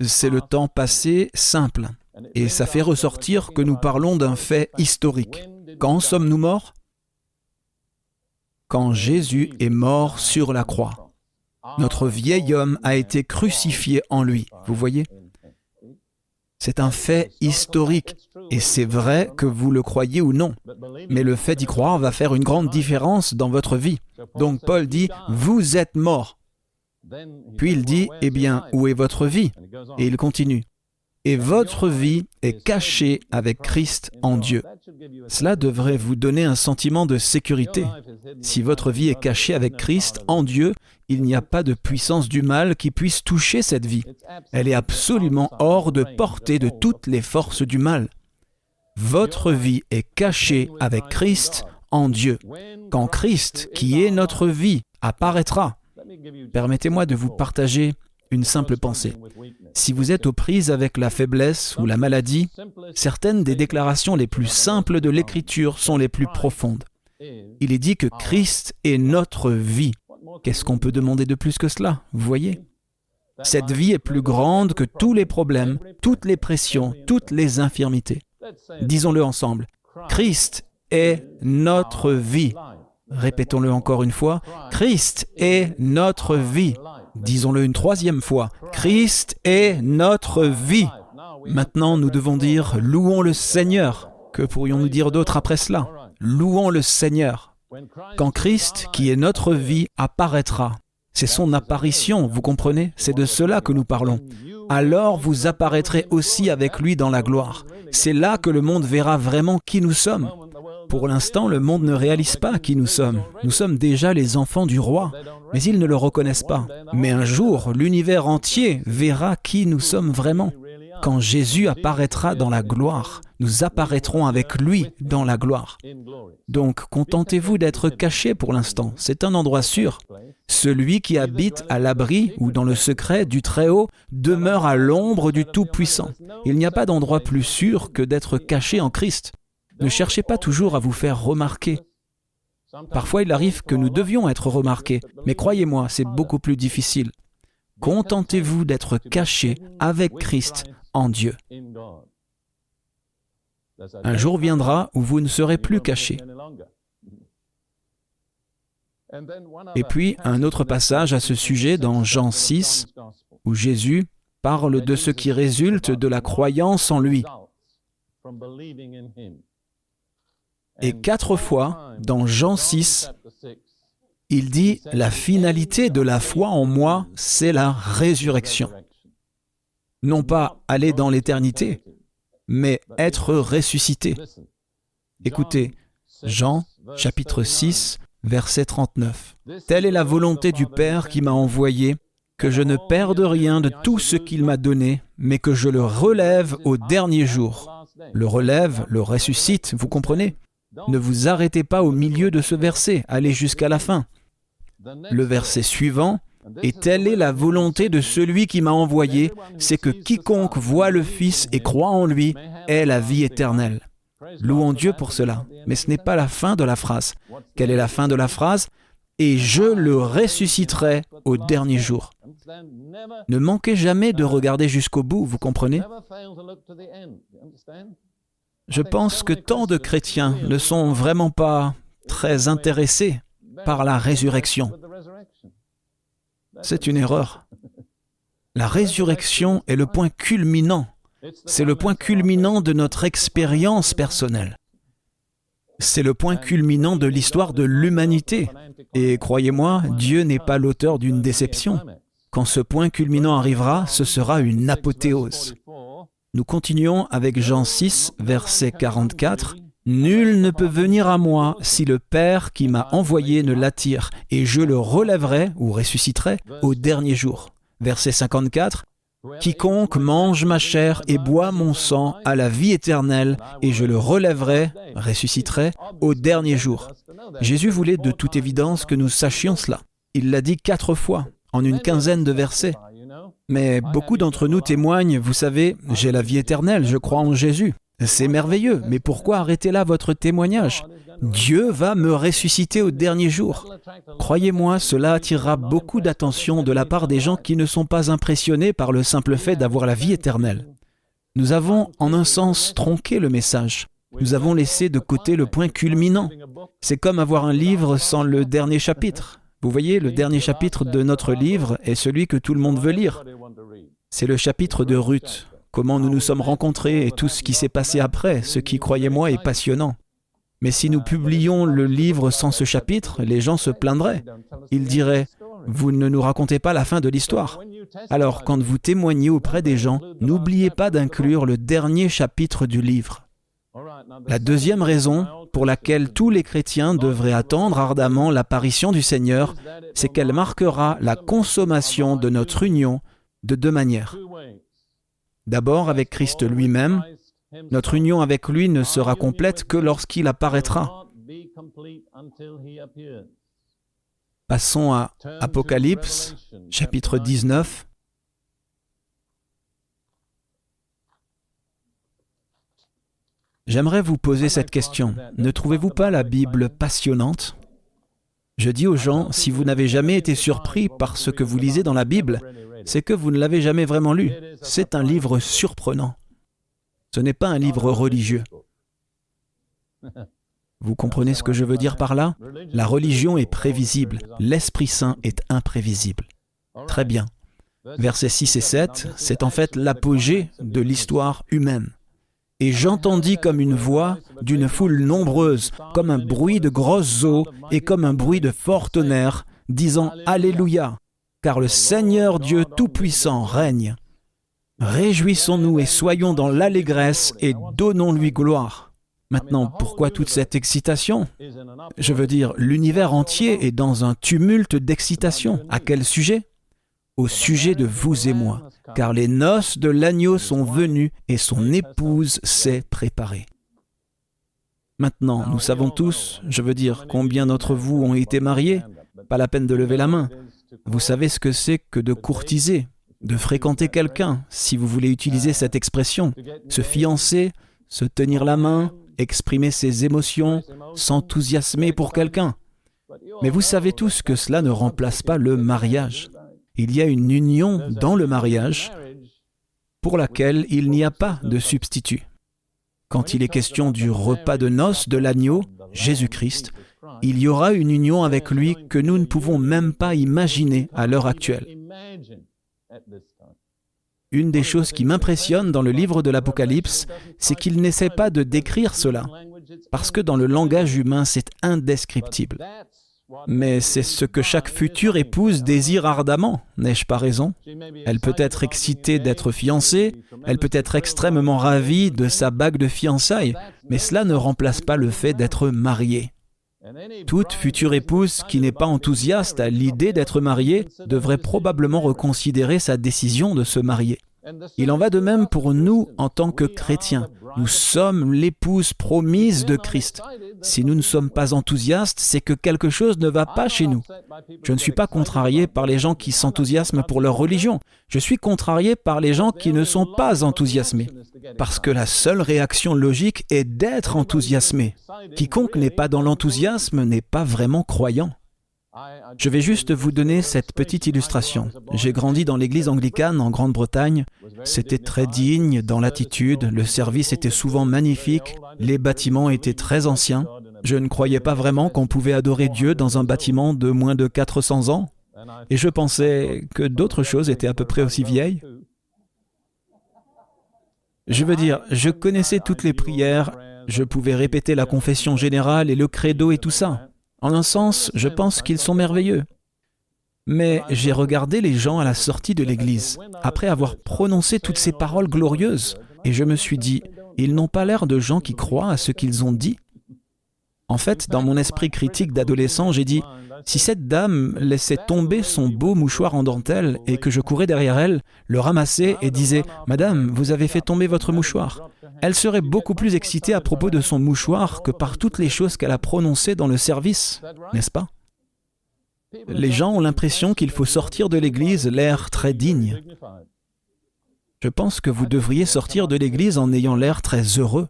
C'est le temps passé simple. Et ça fait ressortir que nous parlons d'un fait historique. Quand sommes-nous morts? Quand Jésus est mort sur la croix. Notre vieil homme a été crucifié en lui. Vous voyez? C'est un fait historique et c'est vrai que vous le croyez ou non. Mais le fait d'y croire va faire une grande différence dans votre vie. Donc Paul dit, vous êtes mort. Puis il dit, eh bien, où est votre vie? Et il continue, et votre vie est cachée avec Christ en Dieu. Cela devrait vous donner un sentiment de sécurité. Si votre vie est cachée avec Christ en Dieu, il n'y a pas de puissance du mal qui puisse toucher cette vie. Elle est absolument hors de portée de toutes les forces du mal. Votre vie est cachée avec Christ en Dieu. Quand Christ, qui est notre vie, apparaîtra, permettez-moi de vous partager une simple pensée. Si vous êtes aux prises avec la faiblesse ou la maladie, certaines des déclarations les plus simples de l'Écriture sont les plus profondes. Il est dit que Christ est notre vie. Qu'est-ce qu'on peut demander de plus que cela Vous voyez? Cette vie est plus grande que tous les problèmes, toutes les pressions, toutes les infirmités. Disons-le ensemble. Christ est notre vie. Répétons-le encore une fois. Christ est notre vie. Disons-le une troisième fois. Christ est notre vie. Maintenant, nous devons dire louons le Seigneur. Que pourrions-nous dire d'autre après cela? Louons le Seigneur. Quand Christ, qui est notre vie, apparaîtra, c'est son apparition, vous comprenez? C'est de cela que nous parlons. Alors vous apparaîtrez aussi avec lui dans la gloire. C'est là que le monde verra vraiment qui nous sommes. Pour l'instant, le monde ne réalise pas qui nous sommes. Nous sommes déjà les enfants du roi, mais ils ne le reconnaissent pas. Mais un jour, l'univers entier verra qui nous sommes vraiment. Quand Jésus apparaîtra dans la gloire, nous apparaîtrons avec lui dans la gloire. Donc, contentez-vous d'être caché pour l'instant. C'est un endroit sûr. Celui qui habite à l'abri ou dans le secret du Très-Haut demeure à l'ombre du Tout-Puissant. Il n'y a pas d'endroit plus sûr que d'être caché en Christ. Ne cherchez pas toujours à vous faire remarquer. Parfois, il arrive que nous devions être remarqués, mais croyez-moi, c'est beaucoup plus difficile. Contentez-vous d'être caché avec Christ en Dieu. Un jour viendra où vous ne serez plus caché. Et puis un autre passage à ce sujet dans Jean 6, où Jésus parle de ce qui résulte de la croyance en lui. Et quatre fois, dans Jean 6, il dit, la finalité de la foi en moi, c'est la résurrection. Non pas aller dans l'éternité, mais être ressuscité. Écoutez, Jean chapitre 6, verset 39. Telle est la volonté du Père qui m'a envoyé, que je ne perde rien de tout ce qu'il m'a donné, mais que je le relève au dernier jour. Le relève, le ressuscite, vous comprenez? Ne vous arrêtez pas au milieu de ce verset, allez jusqu'à la fin. Le verset suivant, et telle est la volonté de celui qui m'a envoyé, c'est que quiconque voit le Fils et croit en lui ait la vie éternelle. Louons Dieu pour cela. Mais ce n'est pas la fin de la phrase. Quelle est la fin de la phrase? Et je le ressusciterai au dernier jour. Ne manquez jamais de regarder jusqu'au bout, vous comprenez? Je pense que tant de chrétiens ne sont vraiment pas très intéressés par la résurrection. C'est une erreur. La résurrection est le point culminant. C'est le point culminant de notre expérience personnelle. C'est le point culminant de l'histoire de l'humanité. Et croyez-moi, Dieu n'est pas l'auteur d'une déception. Quand ce point culminant arrivera, ce sera une apothéose. Nous continuons avec Jean 6, verset 44. Nul ne peut venir à moi si le Père qui m'a envoyé ne l'attire, et je le relèverai ou ressusciterai au dernier jour. Verset 54. Quiconque mange ma chair et boit mon sang a la vie éternelle, et je le relèverai, ressusciterai, au dernier jour. Jésus voulait de toute évidence que nous sachions cela. Il l'a dit quatre fois, en une quinzaine de versets. Mais beaucoup d'entre nous témoignent, vous savez, j'ai la vie éternelle, je crois en Jésus. C'est merveilleux, mais pourquoi arrêtez là votre témoignage? Dieu va me ressusciter au dernier jour. Croyez-moi, cela attirera beaucoup d'attention de la part des gens qui ne sont pas impressionnés par le simple fait d'avoir la vie éternelle. Nous avons, en un sens, tronqué le message. Nous avons laissé de côté le point culminant. C'est comme avoir un livre sans le dernier chapitre. Vous voyez, le dernier chapitre de notre livre est celui que tout le monde veut lire. C'est le chapitre de Ruth comment nous nous sommes rencontrés et tout ce qui s'est passé après, ce qui, croyez-moi, est passionnant. Mais si nous publions le livre sans ce chapitre, les gens se plaindraient. Ils diraient, vous ne nous racontez pas la fin de l'histoire. Alors, quand vous témoignez auprès des gens, n'oubliez pas d'inclure le dernier chapitre du livre. La deuxième raison pour laquelle tous les chrétiens devraient attendre ardemment l'apparition du Seigneur, c'est qu'elle marquera la consommation de notre union de deux manières. D'abord avec Christ lui-même, notre union avec lui ne sera complète que lorsqu'il apparaîtra. Passons à Apocalypse, chapitre 19. J'aimerais vous poser cette question. Ne trouvez-vous pas la Bible passionnante? Je dis aux gens, si vous n'avez jamais été surpris par ce que vous lisez dans la Bible, c'est que vous ne l'avez jamais vraiment lu. C'est un livre surprenant. Ce n'est pas un livre religieux. Vous comprenez ce que je veux dire par là? La religion est prévisible, l'Esprit Saint est imprévisible. Très bien. Versets 6 et 7, c'est en fait l'apogée de l'histoire humaine. Et j'entendis comme une voix d'une foule nombreuse, comme un bruit de grosses eaux et comme un bruit de fort tonnerre, disant Alléluia, car le Seigneur Dieu Tout-Puissant règne. Réjouissons-nous et soyons dans l'allégresse et donnons-lui gloire. Maintenant, pourquoi toute cette excitation? Je veux dire, l'univers entier est dans un tumulte d'excitation. À quel sujet? Au sujet de vous et moi, car les noces de l'agneau sont venues et son épouse s'est préparée. Maintenant, nous savons tous, je veux dire, combien d'entre vous ont été mariés Pas la peine de lever la main. Vous savez ce que c'est que de courtiser, de fréquenter quelqu'un, si vous voulez utiliser cette expression, se fiancer, se tenir la main, exprimer ses émotions, s'enthousiasmer pour quelqu'un. Mais vous savez tous que cela ne remplace pas le mariage. Il y a une union dans le mariage pour laquelle il n'y a pas de substitut. Quand il est question du repas de noces de l'agneau, Jésus-Christ, il y aura une union avec lui que nous ne pouvons même pas imaginer à l'heure actuelle. Une des choses qui m'impressionne dans le livre de l'Apocalypse, c'est qu'il n'essaie pas de décrire cela, parce que dans le langage humain, c'est indescriptible. Mais c'est ce que chaque future épouse désire ardemment, n'ai-je pas raison? Elle peut être excitée d'être fiancée, elle peut être extrêmement ravie de sa bague de fiançailles, mais cela ne remplace pas le fait d'être mariée. Toute future épouse qui n'est pas enthousiaste à l'idée d'être mariée devrait probablement reconsidérer sa décision de se marier. Il en va de même pour nous en tant que chrétiens. Nous sommes l'épouse promise de Christ. Si nous ne sommes pas enthousiastes, c'est que quelque chose ne va pas chez nous. Je ne suis pas contrarié par les gens qui s'enthousiasment pour leur religion. Je suis contrarié par les gens qui ne sont pas enthousiasmés. Parce que la seule réaction logique est d'être enthousiasmé. Quiconque n'est pas dans l'enthousiasme n'est pas vraiment croyant. Je vais juste vous donner cette petite illustration. J'ai grandi dans l'église anglicane en Grande-Bretagne. C'était très digne dans l'attitude, le service était souvent magnifique, les bâtiments étaient très anciens. Je ne croyais pas vraiment qu'on pouvait adorer Dieu dans un bâtiment de moins de 400 ans. Et je pensais que d'autres choses étaient à peu près aussi vieilles. Je veux dire, je connaissais toutes les prières, je pouvais répéter la confession générale et le credo et tout ça. En un sens, je pense qu'ils sont merveilleux. Mais j'ai regardé les gens à la sortie de l'église, après avoir prononcé toutes ces paroles glorieuses, et je me suis dit, ils n'ont pas l'air de gens qui croient à ce qu'ils ont dit. En fait, dans mon esprit critique d'adolescent, j'ai dit, si cette dame laissait tomber son beau mouchoir en dentelle et que je courais derrière elle, le ramassais et disais, Madame, vous avez fait tomber votre mouchoir, elle serait beaucoup plus excitée à propos de son mouchoir que par toutes les choses qu'elle a prononcées dans le service, n'est-ce pas? Les gens ont l'impression qu'il faut sortir de l'Église l'air très digne. Je pense que vous devriez sortir de l'Église en ayant l'air très heureux.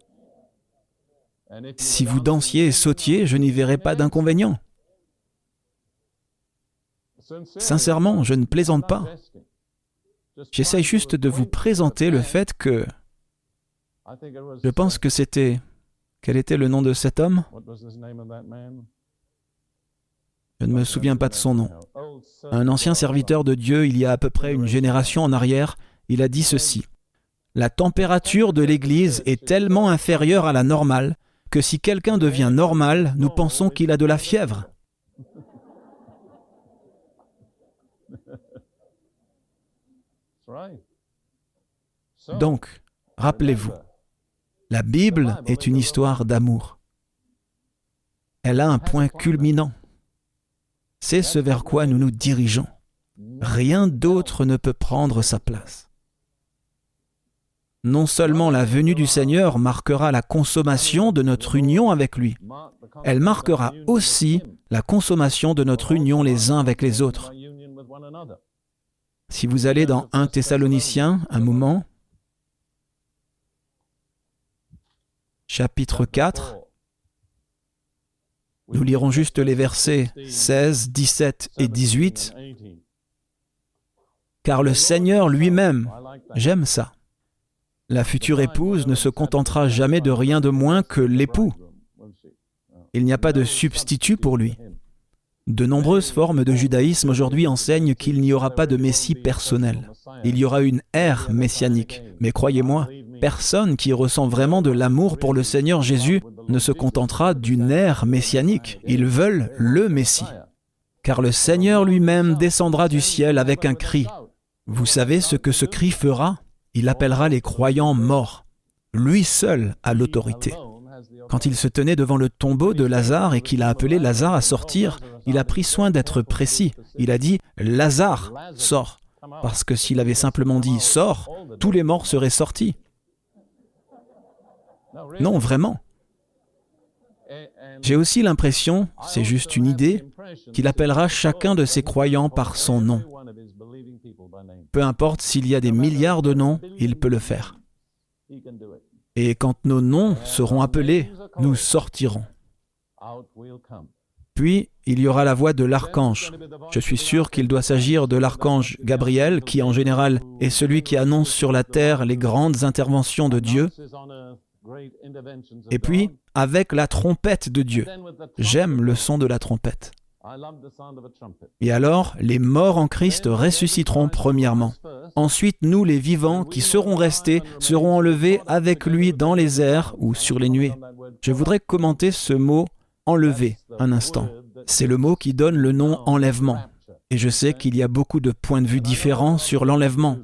Si vous dansiez et sautiez, je n'y verrais pas d'inconvénient. Sincèrement, je ne plaisante pas. J'essaye juste de vous présenter le fait que je pense que c'était... Quel était le nom de cet homme? Je ne me souviens pas de son nom. Un ancien serviteur de Dieu, il y a à peu près une génération en arrière, il a dit ceci. La température de l'Église est tellement inférieure à la normale que si quelqu'un devient normal, nous pensons qu'il a de la fièvre. Donc, rappelez-vous, la Bible est une histoire d'amour. Elle a un point culminant. C'est ce vers quoi nous nous dirigeons. Rien d'autre ne peut prendre sa place. Non seulement la venue du Seigneur marquera la consommation de notre union avec lui, elle marquera aussi la consommation de notre union les uns avec les autres. Si vous allez dans 1 Thessaloniciens, un moment, chapitre 4. Nous lirons juste les versets 16, 17 et 18. Car le Seigneur lui-même, j'aime ça. La future épouse ne se contentera jamais de rien de moins que l'époux. Il n'y a pas de substitut pour lui. De nombreuses formes de judaïsme aujourd'hui enseignent qu'il n'y aura pas de Messie personnel. Il y aura une ère messianique. Mais croyez-moi, personne qui ressent vraiment de l'amour pour le Seigneur Jésus ne se contentera d'une ère messianique. Ils veulent le Messie. Car le Seigneur lui-même descendra du ciel avec un cri. Vous savez ce que ce cri fera? Il appellera les croyants morts. Lui seul a l'autorité. Quand il se tenait devant le tombeau de Lazare et qu'il a appelé Lazare à sortir, il a pris soin d'être précis. Il a dit Lazare, sors. Parce que s'il avait simplement dit sors, tous les morts seraient sortis. Non, vraiment. J'ai aussi l'impression, c'est juste une idée, qu'il appellera chacun de ses croyants par son nom. Peu importe s'il y a des milliards de noms, il peut le faire. Et quand nos noms seront appelés, nous sortirons. Puis, il y aura la voix de l'archange. Je suis sûr qu'il doit s'agir de l'archange Gabriel, qui en général est celui qui annonce sur la terre les grandes interventions de Dieu. Et puis, avec la trompette de Dieu. J'aime le son de la trompette. Et alors, les morts en Christ ressusciteront premièrement. Ensuite, nous, les vivants qui serons restés, serons enlevés avec lui dans les airs ou sur les nuées. Je voudrais commenter ce mot enlever un instant. C'est le mot qui donne le nom enlèvement. Et je sais qu'il y a beaucoup de points de vue différents sur l'enlèvement.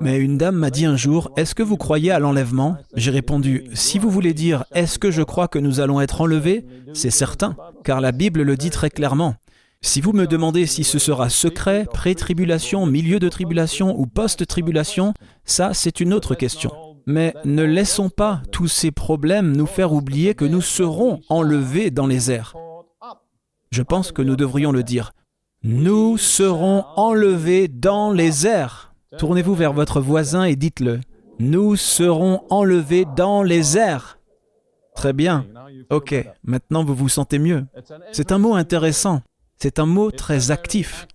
Mais une dame m'a dit un jour, Est-ce que vous croyez à l'enlèvement? J'ai répondu, Si vous voulez dire, Est-ce que je crois que nous allons être enlevés? C'est certain, car la Bible le dit très clairement. Si vous me demandez si ce sera secret, pré-tribulation, milieu de tribulation ou post-tribulation, ça c'est une autre question. Mais ne laissons pas tous ces problèmes nous faire oublier que nous serons enlevés dans les airs. Je pense que nous devrions le dire. Nous serons enlevés dans les airs. Tournez-vous vers votre voisin et dites-le. Nous serons enlevés dans les airs. Très bien. Ok, maintenant vous vous sentez mieux. C'est un mot intéressant. C'est un mot très actif.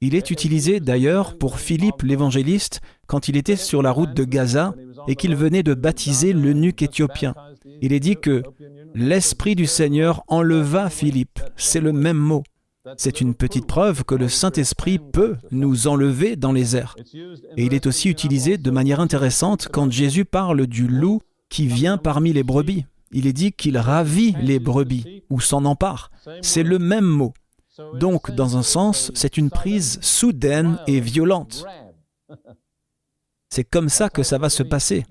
Il est utilisé d'ailleurs pour Philippe l'évangéliste quand il était sur la route de Gaza et qu'il venait de baptiser l'eunuque éthiopien. Il est dit que l'Esprit du Seigneur enleva Philippe. C'est le même mot. C'est une petite preuve que le Saint-Esprit peut nous enlever dans les airs. Et il est aussi utilisé de manière intéressante quand Jésus parle du loup qui vient parmi les brebis il est dit qu'il ravit les brebis ou s'en empare. C'est le même mot. Donc, dans un sens, c'est une prise soudaine et violente. C'est comme ça que ça va se passer.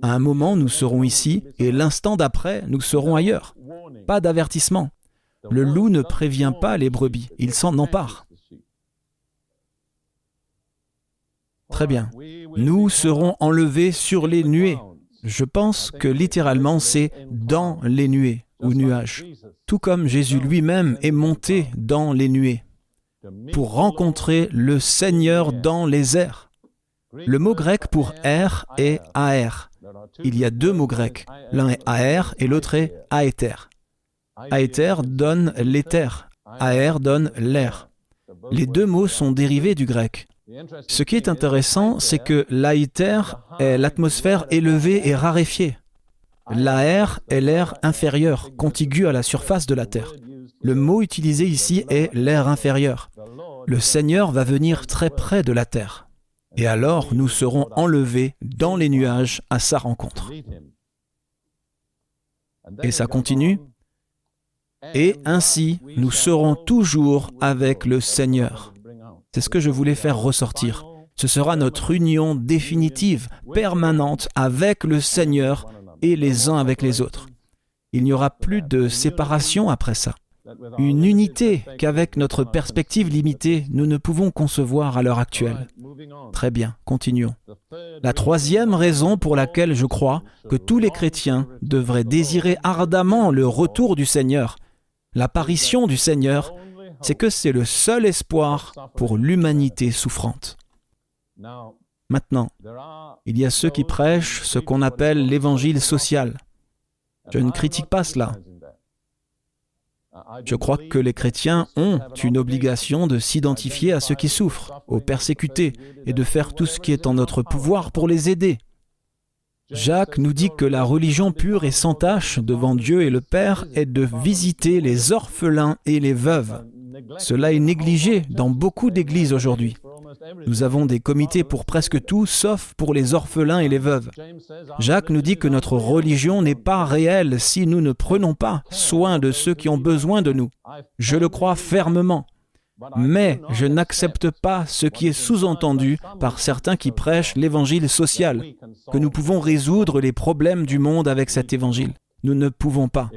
À un moment, nous serons ici et l'instant d'après, nous serons ailleurs. Pas d'avertissement. Le loup ne prévient pas les brebis, il s'en empare. Très bien. Nous serons enlevés sur les nuées. Je pense que littéralement c'est dans les nuées ou nuages, tout comme Jésus lui-même est monté dans les nuées pour rencontrer le Seigneur dans les airs. Le mot grec pour air est aer. Il y a deux mots grecs. L'un est aer et l'autre est aéter. Aéter donne l'éther. Aer donne l'air. Les deux mots sont dérivés du grec. Ce qui est intéressant, c'est que l'aéther est l'atmosphère élevée et raréfiée. L'air est l'air inférieur, contigu à la surface de la Terre. Le mot utilisé ici est l'air inférieur. Le Seigneur va venir très près de la Terre. Et alors nous serons enlevés dans les nuages à sa rencontre. Et ça continue. Et ainsi nous serons toujours avec le Seigneur. C'est ce que je voulais faire ressortir. Ce sera notre union définitive, permanente avec le Seigneur et les uns avec les autres. Il n'y aura plus de séparation après ça. Une unité qu'avec notre perspective limitée, nous ne pouvons concevoir à l'heure actuelle. Très bien, continuons. La troisième raison pour laquelle je crois que tous les chrétiens devraient désirer ardemment le retour du Seigneur, l'apparition du Seigneur, c'est que c'est le seul espoir pour l'humanité souffrante. Maintenant, il y a ceux qui prêchent ce qu'on appelle l'évangile social. Je ne critique pas cela. Je crois que les chrétiens ont une obligation de s'identifier à ceux qui souffrent, aux persécutés, et de faire tout ce qui est en notre pouvoir pour les aider. Jacques nous dit que la religion pure et sans tache devant Dieu et le Père est de visiter les orphelins et les veuves. Cela est négligé dans beaucoup d'églises aujourd'hui. Nous avons des comités pour presque tout, sauf pour les orphelins et les veuves. Jacques nous dit que notre religion n'est pas réelle si nous ne prenons pas soin de ceux qui ont besoin de nous. Je le crois fermement. Mais je n'accepte pas ce qui est sous-entendu par certains qui prêchent l'évangile social, que nous pouvons résoudre les problèmes du monde avec cet évangile. Nous ne pouvons pas.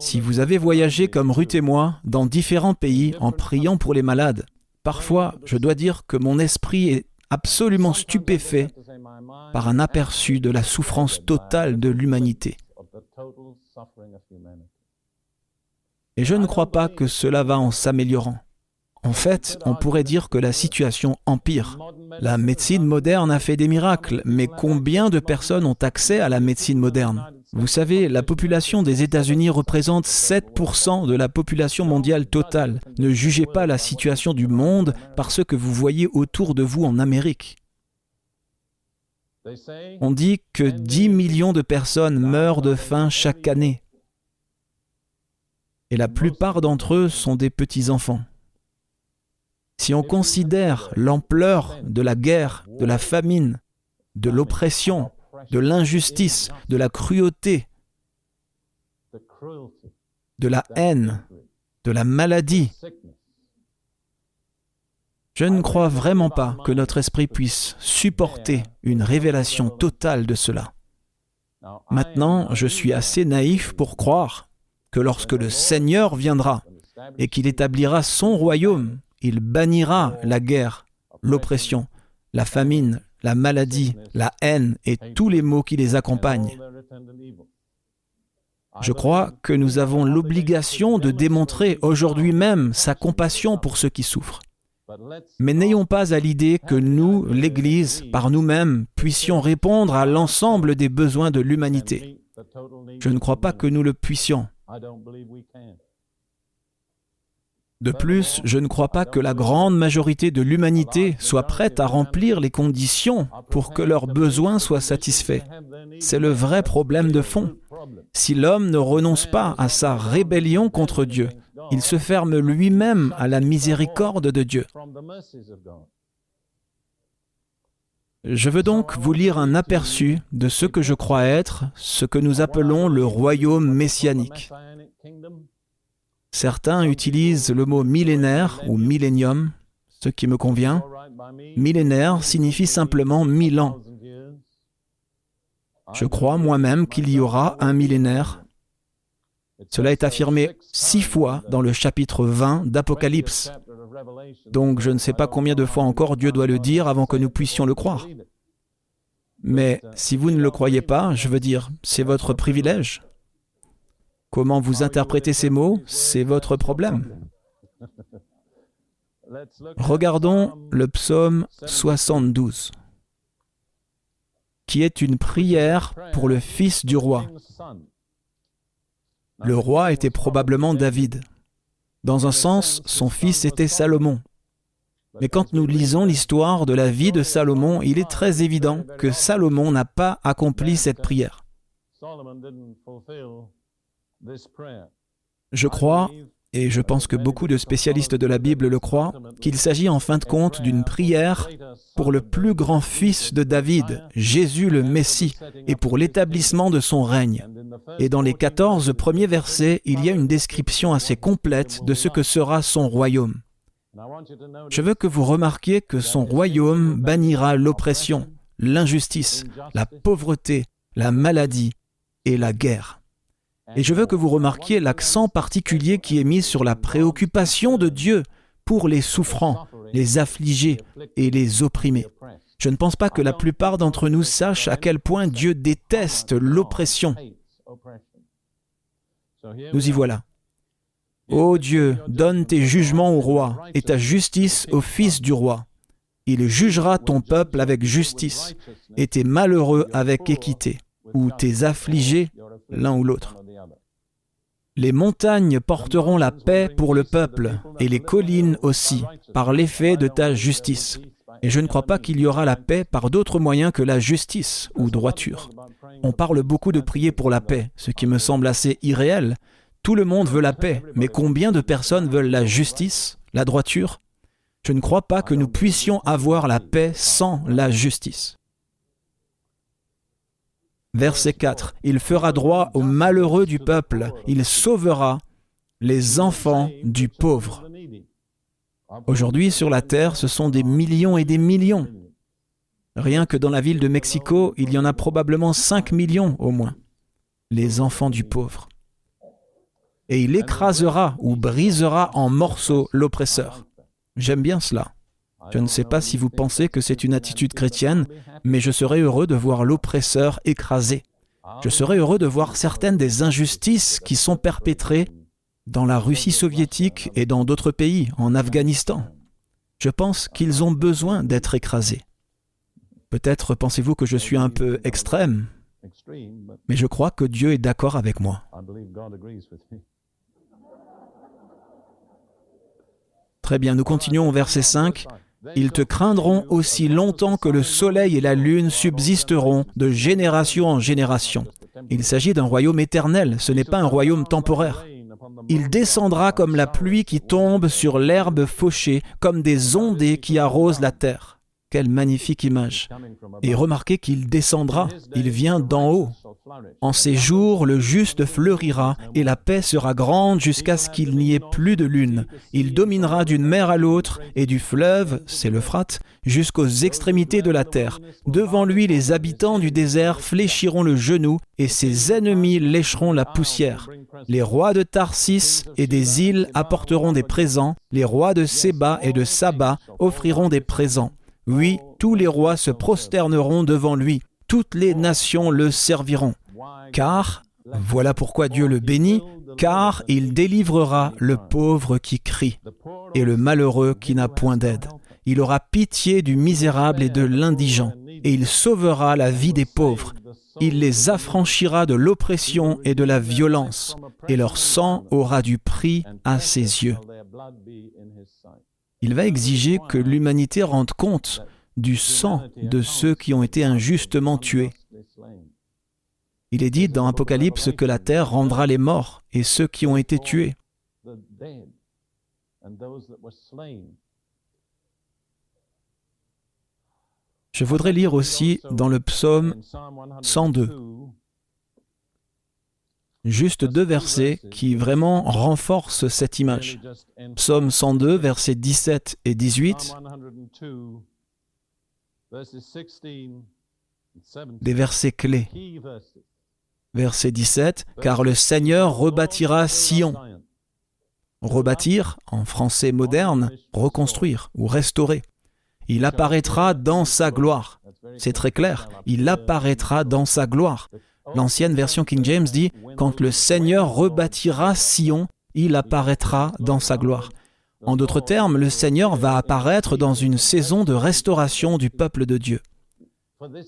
Si vous avez voyagé comme Ruth et moi dans différents pays en priant pour les malades, parfois je dois dire que mon esprit est absolument stupéfait par un aperçu de la souffrance totale de l'humanité. Et je ne crois pas que cela va en s'améliorant. En fait, on pourrait dire que la situation empire. La médecine moderne a fait des miracles, mais combien de personnes ont accès à la médecine moderne? Vous savez, la population des États-Unis représente 7% de la population mondiale totale. Ne jugez pas la situation du monde par ce que vous voyez autour de vous en Amérique. On dit que 10 millions de personnes meurent de faim chaque année. Et la plupart d'entre eux sont des petits-enfants. Si on considère l'ampleur de la guerre, de la famine, de l'oppression, de l'injustice, de la cruauté, de la haine, de la maladie, je ne crois vraiment pas que notre esprit puisse supporter une révélation totale de cela. Maintenant, je suis assez naïf pour croire que lorsque le Seigneur viendra et qu'il établira son royaume il bannira la guerre, l'oppression, la famine, la maladie, la haine et tous les maux qui les accompagnent. Je crois que nous avons l'obligation de démontrer aujourd'hui même sa compassion pour ceux qui souffrent. Mais n'ayons pas à l'idée que nous, l'Église, par nous-mêmes, puissions répondre à l'ensemble des besoins de l'humanité. Je ne crois pas que nous le puissions. De plus, je ne crois pas que la grande majorité de l'humanité soit prête à remplir les conditions pour que leurs besoins soient satisfaits. C'est le vrai problème de fond. Si l'homme ne renonce pas à sa rébellion contre Dieu, il se ferme lui-même à la miséricorde de Dieu. Je veux donc vous lire un aperçu de ce que je crois être ce que nous appelons le royaume messianique. Certains utilisent le mot millénaire ou millénium, ce qui me convient. Millénaire signifie simplement mille ans. Je crois moi-même qu'il y aura un millénaire. Cela est affirmé six fois dans le chapitre 20 d'Apocalypse. Donc je ne sais pas combien de fois encore Dieu doit le dire avant que nous puissions le croire. Mais si vous ne le croyez pas, je veux dire, c'est votre privilège. Comment vous interprétez ces mots, c'est votre problème. Regardons le psaume 72, qui est une prière pour le fils du roi. Le roi était probablement David. Dans un sens, son fils était Salomon. Mais quand nous lisons l'histoire de la vie de Salomon, il est très évident que Salomon n'a pas accompli cette prière. Je crois, et je pense que beaucoup de spécialistes de la Bible le croient, qu'il s'agit en fin de compte d'une prière pour le plus grand fils de David, Jésus le Messie, et pour l'établissement de son règne. Et dans les 14 premiers versets, il y a une description assez complète de ce que sera son royaume. Je veux que vous remarquiez que son royaume bannira l'oppression, l'injustice, la pauvreté, la maladie et la guerre. Et je veux que vous remarquiez l'accent particulier qui est mis sur la préoccupation de Dieu pour les souffrants, les affligés et les opprimés. Je ne pense pas que la plupart d'entre nous sachent à quel point Dieu déteste l'oppression. Nous y voilà. Ô Dieu, donne tes jugements au roi et ta justice au fils du roi. Il jugera ton peuple avec justice et tes malheureux avec équité, ou tes affligés l'un ou l'autre. Les montagnes porteront la paix pour le peuple, et les collines aussi, par l'effet de ta justice. Et je ne crois pas qu'il y aura la paix par d'autres moyens que la justice ou droiture. On parle beaucoup de prier pour la paix, ce qui me semble assez irréel. Tout le monde veut la paix, mais combien de personnes veulent la justice, la droiture? Je ne crois pas que nous puissions avoir la paix sans la justice. Verset 4. Il fera droit aux malheureux du peuple, il sauvera les enfants du pauvre. Aujourd'hui, sur la terre, ce sont des millions et des millions. Rien que dans la ville de Mexico, il y en a probablement 5 millions au moins. Les enfants du pauvre. Et il écrasera ou brisera en morceaux l'oppresseur. J'aime bien cela. Je ne sais pas si vous pensez que c'est une attitude chrétienne, mais je serais heureux de voir l'oppresseur écrasé. Je serais heureux de voir certaines des injustices qui sont perpétrées dans la Russie soviétique et dans d'autres pays, en Afghanistan. Je pense qu'ils ont besoin d'être écrasés. Peut-être pensez-vous que je suis un peu extrême, mais je crois que Dieu est d'accord avec moi. Très bien, nous continuons au verset 5. Ils te craindront aussi longtemps que le soleil et la lune subsisteront de génération en génération. Il s'agit d'un royaume éternel, ce n'est pas un royaume temporaire. Il descendra comme la pluie qui tombe sur l'herbe fauchée, comme des ondées qui arrosent la terre. Quelle magnifique image. Et remarquez qu'il descendra, il vient d'en haut. En ces jours, le juste fleurira et la paix sera grande jusqu'à ce qu'il n'y ait plus de lune. Il dominera d'une mer à l'autre et du fleuve, c'est l'Euphrate, jusqu'aux extrémités de la terre. Devant lui, les habitants du désert fléchiront le genou et ses ennemis lécheront la poussière. Les rois de Tarsis et des îles apporteront des présents, les rois de Séba et de Saba offriront des présents. Oui, tous les rois se prosterneront devant lui, toutes les nations le serviront. Car, voilà pourquoi Dieu le bénit, car il délivrera le pauvre qui crie et le malheureux qui n'a point d'aide. Il aura pitié du misérable et de l'indigent, et il sauvera la vie des pauvres. Il les affranchira de l'oppression et de la violence, et leur sang aura du prix à ses yeux il va exiger que l'humanité rende compte du sang de ceux qui ont été injustement tués. Il est dit dans Apocalypse que la terre rendra les morts et ceux qui ont été tués. Je voudrais lire aussi dans le psaume 102 juste deux versets qui vraiment renforcent cette image. Psaume 102, versets 17 et 18, des versets clés. Verset 17, car le Seigneur rebâtira Sion. Rebâtir, en français moderne, reconstruire ou restaurer. Il apparaîtra dans sa gloire. C'est très clair, il apparaîtra dans sa gloire. L'ancienne version King James dit Quand le Seigneur rebâtira Sion, il apparaîtra dans sa gloire. En d'autres termes, le Seigneur va apparaître dans une saison de restauration du peuple de Dieu.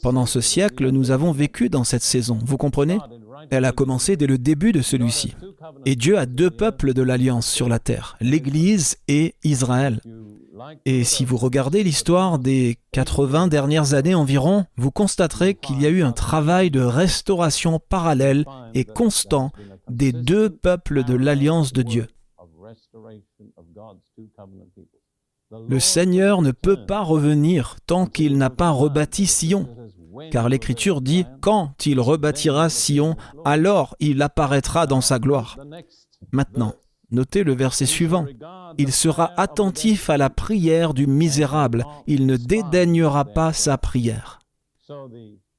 Pendant ce siècle, nous avons vécu dans cette saison, vous comprenez? Elle a commencé dès le début de celui-ci. Et Dieu a deux peuples de l'Alliance sur la terre, l'Église et Israël. Et si vous regardez l'histoire des 80 dernières années environ, vous constaterez qu'il y a eu un travail de restauration parallèle et constant des deux peuples de l'alliance de Dieu. Le Seigneur ne peut pas revenir tant qu'il n'a pas rebâti Sion, car l'Écriture dit, quand il rebâtira Sion, alors il apparaîtra dans sa gloire. Maintenant, Notez le verset suivant. Il sera attentif à la prière du misérable. Il ne dédaignera pas sa prière.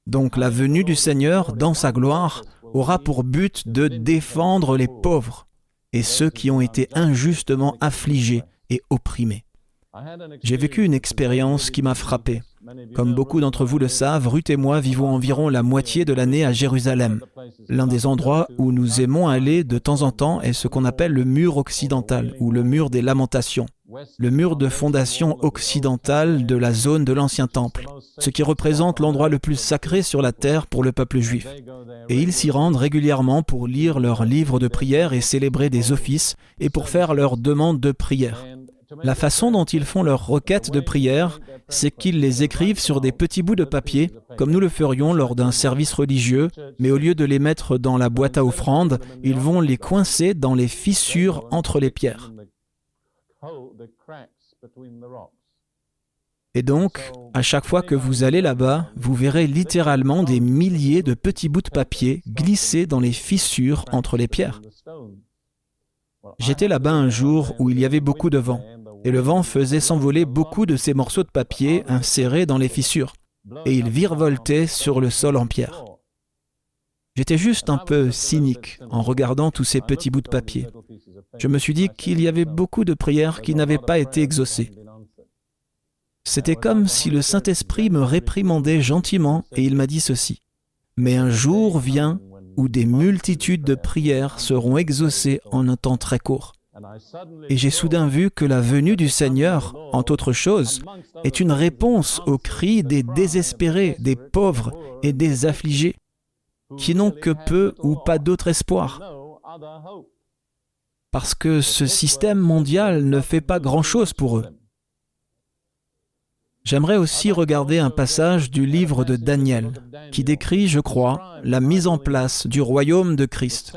Donc la venue du Seigneur dans sa gloire aura pour but de défendre les pauvres et ceux qui ont été injustement affligés et opprimés. J'ai vécu une expérience qui m'a frappé. Comme beaucoup d'entre vous le savent, Ruth et moi vivons environ la moitié de l'année à Jérusalem. L'un des endroits où nous aimons aller de temps en temps est ce qu'on appelle le mur occidental ou le mur des lamentations, le mur de fondation occidentale de la zone de l'ancien temple, ce qui représente l'endroit le plus sacré sur la terre pour le peuple juif. Et ils s'y rendent régulièrement pour lire leurs livres de prière et célébrer des offices et pour faire leurs demandes de prière. La façon dont ils font leurs requêtes de prière, c'est qu'ils les écrivent sur des petits bouts de papier, comme nous le ferions lors d'un service religieux, mais au lieu de les mettre dans la boîte à offrandes, ils vont les coincer dans les fissures entre les pierres. Et donc, à chaque fois que vous allez là-bas, vous verrez littéralement des milliers de petits bouts de papier glissés dans les fissures entre les pierres. J'étais là-bas un jour où il y avait beaucoup de vent, et le vent faisait s'envoler beaucoup de ces morceaux de papier insérés dans les fissures, et ils virevoltaient sur le sol en pierre. J'étais juste un peu cynique en regardant tous ces petits bouts de papier. Je me suis dit qu'il y avait beaucoup de prières qui n'avaient pas été exaucées. C'était comme si le Saint-Esprit me réprimandait gentiment et il m'a dit ceci. Mais un jour vient où des multitudes de prières seront exaucées en un temps très court. Et j'ai soudain vu que la venue du Seigneur, entre autres choses, est une réponse aux cris des désespérés, des pauvres et des affligés, qui n'ont que peu ou pas d'autre espoir. Parce que ce système mondial ne fait pas grand-chose pour eux. J'aimerais aussi regarder un passage du livre de Daniel qui décrit, je crois, la mise en place du royaume de Christ.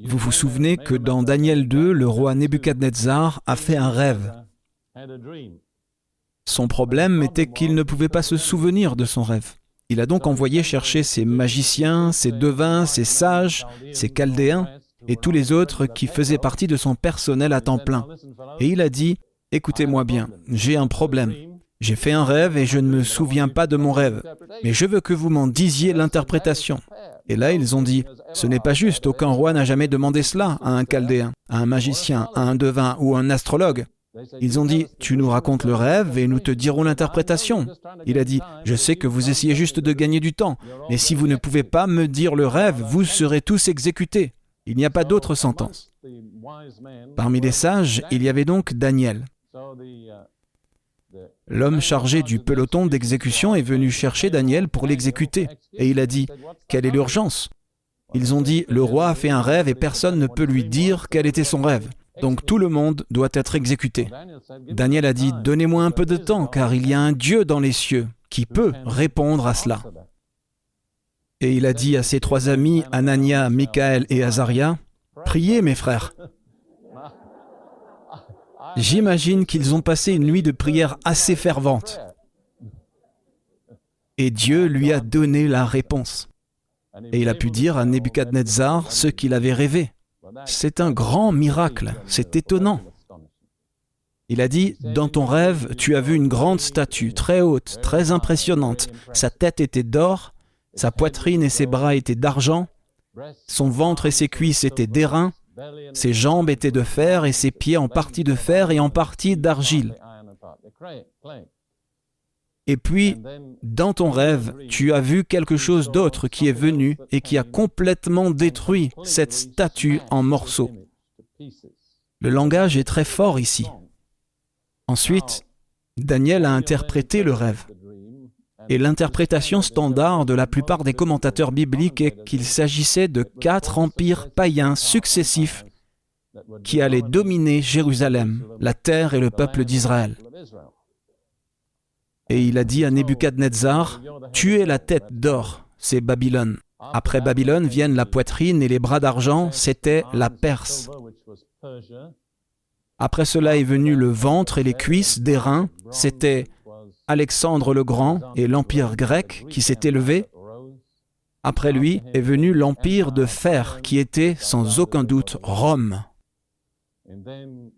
Vous vous souvenez que dans Daniel 2, le roi Nebuchadnezzar a fait un rêve. Son problème était qu'il ne pouvait pas se souvenir de son rêve. Il a donc envoyé chercher ses magiciens, ses devins, ses sages, ses chaldéens, et tous les autres qui faisaient partie de son personnel à temps plein. Et il a dit, Écoutez-moi bien, j'ai un problème. J'ai fait un rêve et je ne me souviens pas de mon rêve, mais je veux que vous m'en disiez l'interprétation. Et là, ils ont dit, ce n'est pas juste, aucun roi n'a jamais demandé cela à un chaldéen, à un magicien, à un devin ou à un astrologue. Ils ont dit, tu nous racontes le rêve et nous te dirons l'interprétation. Il a dit, je sais que vous essayez juste de gagner du temps, mais si vous ne pouvez pas me dire le rêve, vous serez tous exécutés. Il n'y a pas d'autre sentence. Parmi les sages, il y avait donc Daniel. L'homme chargé du peloton d'exécution est venu chercher Daniel pour l'exécuter, et il a dit, Quelle est l'urgence? Ils ont dit, Le roi a fait un rêve et personne ne peut lui dire quel était son rêve. Donc tout le monde doit être exécuté. Daniel a dit, Donnez-moi un peu de temps, car il y a un Dieu dans les cieux qui peut répondre à cela. Et il a dit à ses trois amis, Anania, Michael et Azaria, Priez mes frères. J'imagine qu'ils ont passé une nuit de prière assez fervente. Et Dieu lui a donné la réponse. Et il a pu dire à Nebuchadnezzar ce qu'il avait rêvé. C'est un grand miracle, c'est étonnant. Il a dit, dans ton rêve, tu as vu une grande statue, très haute, très impressionnante. Sa tête était d'or, sa poitrine et ses bras étaient d'argent, son ventre et ses cuisses étaient d'airain, ses jambes étaient de fer et ses pieds en partie de fer et en partie d'argile. Et puis, dans ton rêve, tu as vu quelque chose d'autre qui est venu et qui a complètement détruit cette statue en morceaux. Le langage est très fort ici. Ensuite, Daniel a interprété le rêve. Et l'interprétation standard de la plupart des commentateurs bibliques est qu'il s'agissait de quatre empires païens successifs qui allaient dominer Jérusalem, la terre et le peuple d'Israël. Et il a dit à Nebuchadnezzar, Tu es la tête d'or, c'est Babylone. Après Babylone viennent la poitrine et les bras d'argent, c'était la Perse. Après cela est venu le ventre et les cuisses d'airain, c'était Alexandre le Grand et l'Empire grec qui s'est élevé. Après lui est venu l'Empire de fer qui était sans aucun doute Rome.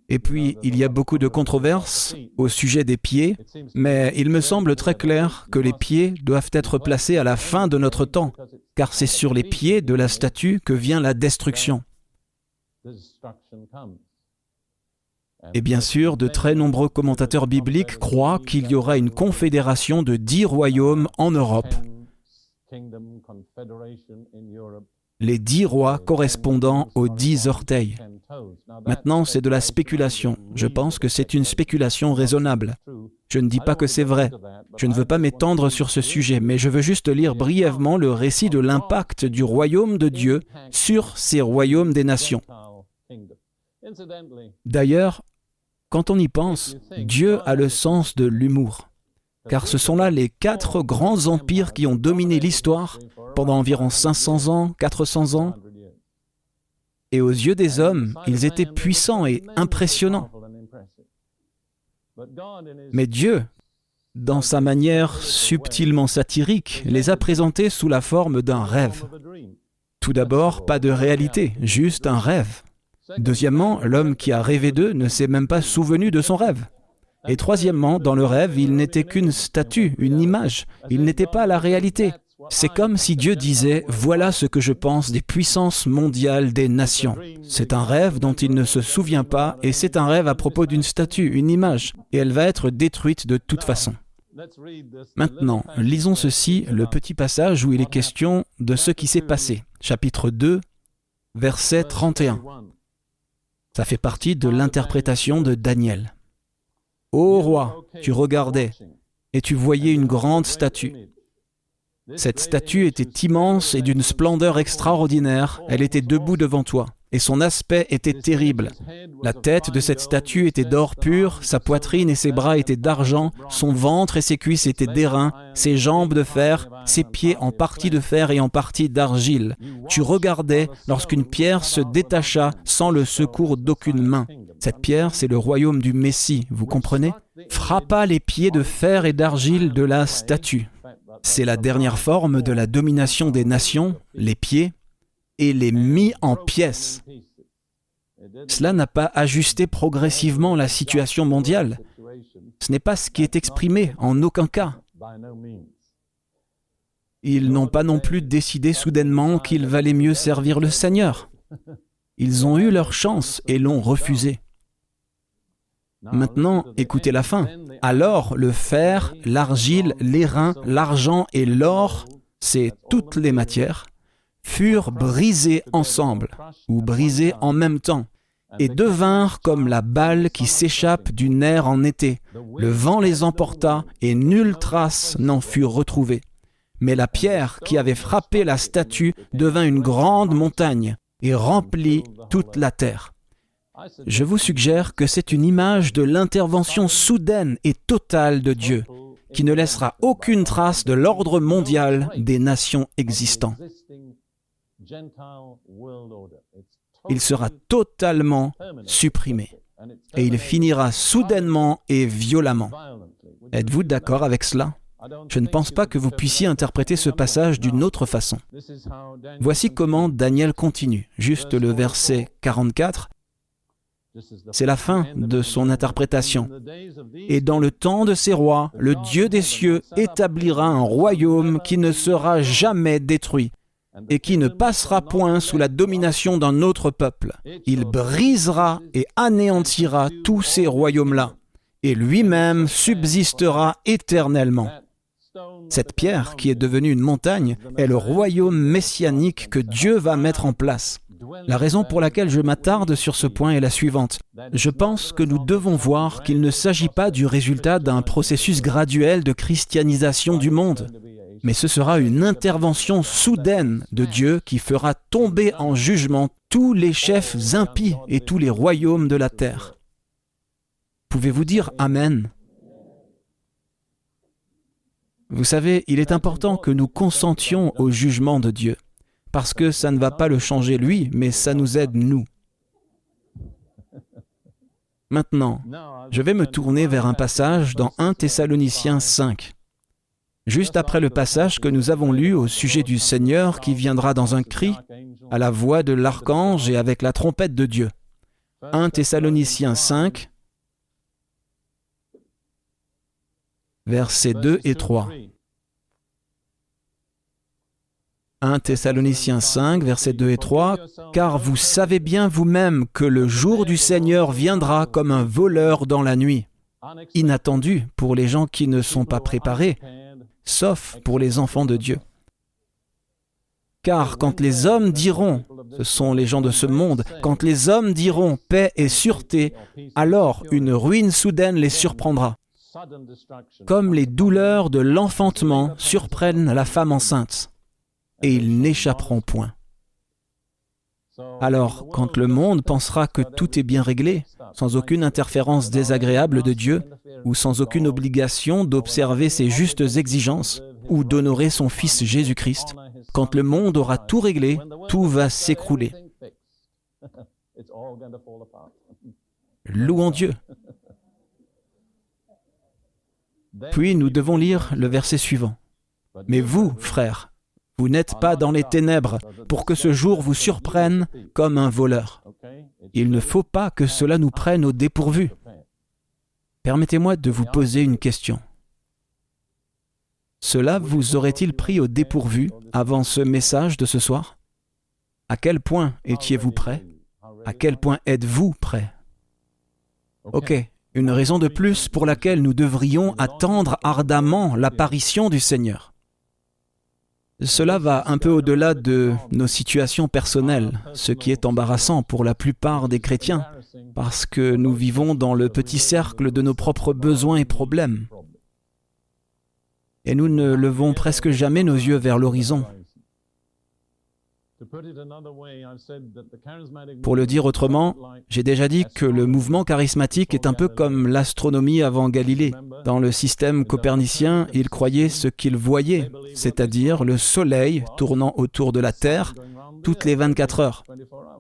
Et puis, il y a beaucoup de controverses au sujet des pieds, mais il me semble très clair que les pieds doivent être placés à la fin de notre temps, car c'est sur les pieds de la statue que vient la destruction. Et bien sûr, de très nombreux commentateurs bibliques croient qu'il y aura une confédération de dix royaumes en Europe. Les dix rois correspondant aux dix orteils. Maintenant, c'est de la spéculation. Je pense que c'est une spéculation raisonnable. Je ne dis pas que c'est vrai. Je ne veux pas m'étendre sur ce sujet, mais je veux juste lire brièvement le récit de l'impact du royaume de Dieu sur ces royaumes des nations. D'ailleurs, quand on y pense, Dieu a le sens de l'humour, car ce sont là les quatre grands empires qui ont dominé l'histoire pendant environ 500 ans, 400 ans, et aux yeux des hommes, ils étaient puissants et impressionnants. Mais Dieu, dans sa manière subtilement satirique, les a présentés sous la forme d'un rêve. Tout d'abord, pas de réalité, juste un rêve. Deuxièmement, l'homme qui a rêvé d'eux ne s'est même pas souvenu de son rêve. Et troisièmement, dans le rêve, il n'était qu'une statue, une image. Il n'était pas la réalité. C'est comme si Dieu disait, voilà ce que je pense des puissances mondiales des nations. C'est un rêve dont il ne se souvient pas et c'est un rêve à propos d'une statue, une image, et elle va être détruite de toute façon. Maintenant, lisons ceci, le petit passage où il est question de ce qui s'est passé. Chapitre 2, verset 31. Ça fait partie de l'interprétation de Daniel. Ô roi, tu regardais et tu voyais une grande statue. Cette statue était immense et d'une splendeur extraordinaire. Elle était debout devant toi et son aspect était terrible. La tête de cette statue était d'or pur, sa poitrine et ses bras étaient d'argent, son ventre et ses cuisses étaient d'airain, ses jambes de fer, ses pieds en partie de fer et en partie d'argile. Tu regardais lorsqu'une pierre se détacha sans le secours d'aucune main. Cette pierre, c'est le royaume du Messie, vous comprenez? Frappa les pieds de fer et d'argile de la statue. C'est la dernière forme de la domination des nations, les pieds, et les mis en pièces. Cela n'a pas ajusté progressivement la situation mondiale. Ce n'est pas ce qui est exprimé en aucun cas. Ils n'ont pas non plus décidé soudainement qu'il valait mieux servir le Seigneur. Ils ont eu leur chance et l'ont refusé. Maintenant, écoutez la fin. Alors le fer, l'argile, l'airain, l'argent et l'or, c'est toutes les matières, furent brisés ensemble, ou brisés en même temps, et devinrent comme la balle qui s'échappe du nerf en été. Le vent les emporta, et nulle trace n'en fut retrouvée. Mais la pierre qui avait frappé la statue devint une grande montagne, et remplit toute la terre. Je vous suggère que c'est une image de l'intervention soudaine et totale de Dieu, qui ne laissera aucune trace de l'ordre mondial des nations existantes il sera totalement supprimé. Et il finira soudainement et violemment. Êtes-vous d'accord avec cela? Je ne pense pas que vous puissiez interpréter ce passage d'une autre façon. Voici comment Daniel continue, juste le verset 44. C'est la fin de son interprétation. Et dans le temps de ces rois, le Dieu des cieux établira un royaume qui ne sera jamais détruit et qui ne passera point sous la domination d'un autre peuple. Il brisera et anéantira tous ces royaumes-là, et lui-même subsistera éternellement. Cette pierre, qui est devenue une montagne, est le royaume messianique que Dieu va mettre en place. La raison pour laquelle je m'attarde sur ce point est la suivante. Je pense que nous devons voir qu'il ne s'agit pas du résultat d'un processus graduel de christianisation du monde mais ce sera une intervention soudaine de Dieu qui fera tomber en jugement tous les chefs impies et tous les royaumes de la terre. Pouvez-vous dire Amen? Vous savez, il est important que nous consentions au jugement de Dieu, parce que ça ne va pas le changer lui, mais ça nous aide nous. Maintenant, je vais me tourner vers un passage dans 1 Thessaloniciens 5 juste après le passage que nous avons lu au sujet du Seigneur qui viendra dans un cri, à la voix de l'archange et avec la trompette de Dieu. 1 Thessaloniciens 5, versets 2 et 3. 1 Thessaloniciens 5, versets 2 et 3, Car vous savez bien vous-même que le jour du Seigneur viendra comme un voleur dans la nuit, inattendu pour les gens qui ne sont pas préparés, sauf pour les enfants de Dieu. Car quand les hommes diront, ce sont les gens de ce monde, quand les hommes diront paix et sûreté, alors une ruine soudaine les surprendra, comme les douleurs de l'enfantement surprennent la femme enceinte, et ils n'échapperont point. Alors, quand le monde pensera que tout est bien réglé, sans aucune interférence désagréable de Dieu, ou sans aucune obligation d'observer ses justes exigences, ou d'honorer son Fils Jésus-Christ, quand le monde aura tout réglé, tout va s'écrouler. Louons Dieu. Puis nous devons lire le verset suivant. Mais vous, frères, vous n'êtes pas dans les ténèbres pour que ce jour vous surprenne comme un voleur. Il ne faut pas que cela nous prenne au dépourvu. Permettez-moi de vous poser une question. Cela vous aurait-il pris au dépourvu avant ce message de ce soir? À quel point étiez-vous prêt? À quel point êtes-vous prêt? Ok, une raison de plus pour laquelle nous devrions attendre ardemment l'apparition du Seigneur. Cela va un peu au-delà de nos situations personnelles, ce qui est embarrassant pour la plupart des chrétiens, parce que nous vivons dans le petit cercle de nos propres besoins et problèmes. Et nous ne levons presque jamais nos yeux vers l'horizon. Pour le dire autrement, j'ai déjà dit que le mouvement charismatique est un peu comme l'astronomie avant Galilée. Dans le système copernicien, ils croyaient ce qu'ils voyaient, c'est-à-dire le Soleil tournant autour de la Terre toutes les 24 heures.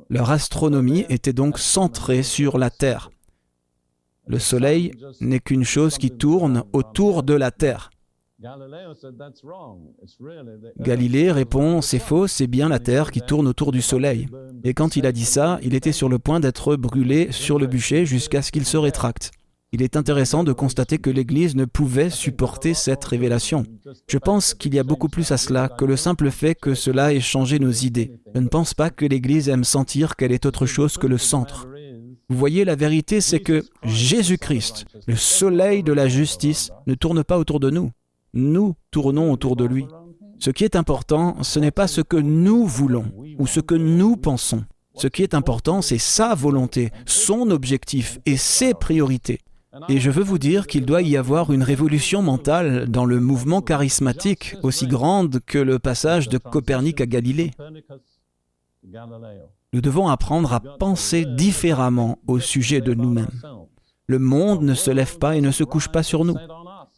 Leur astronomie était donc centrée sur la Terre. Le Soleil n'est qu'une chose qui tourne autour de la Terre. Galilée répond, c'est faux, c'est bien la Terre qui tourne autour du Soleil. Et quand il a dit ça, il était sur le point d'être brûlé sur le bûcher jusqu'à ce qu'il se rétracte. Il est intéressant de constater que l'Église ne pouvait supporter cette révélation. Je pense qu'il y a beaucoup plus à cela que le simple fait que cela ait changé nos idées. Je ne pense pas que l'Église aime sentir qu'elle est autre chose que le centre. Vous voyez, la vérité, c'est que Jésus-Christ, le soleil de la justice, ne tourne pas autour de nous nous tournons autour de lui. Ce qui est important, ce n'est pas ce que nous voulons ou ce que nous pensons. Ce qui est important, c'est sa volonté, son objectif et ses priorités. Et je veux vous dire qu'il doit y avoir une révolution mentale dans le mouvement charismatique aussi grande que le passage de Copernic à Galilée. Nous devons apprendre à penser différemment au sujet de nous-mêmes. Le monde ne se lève pas et ne se couche pas sur nous.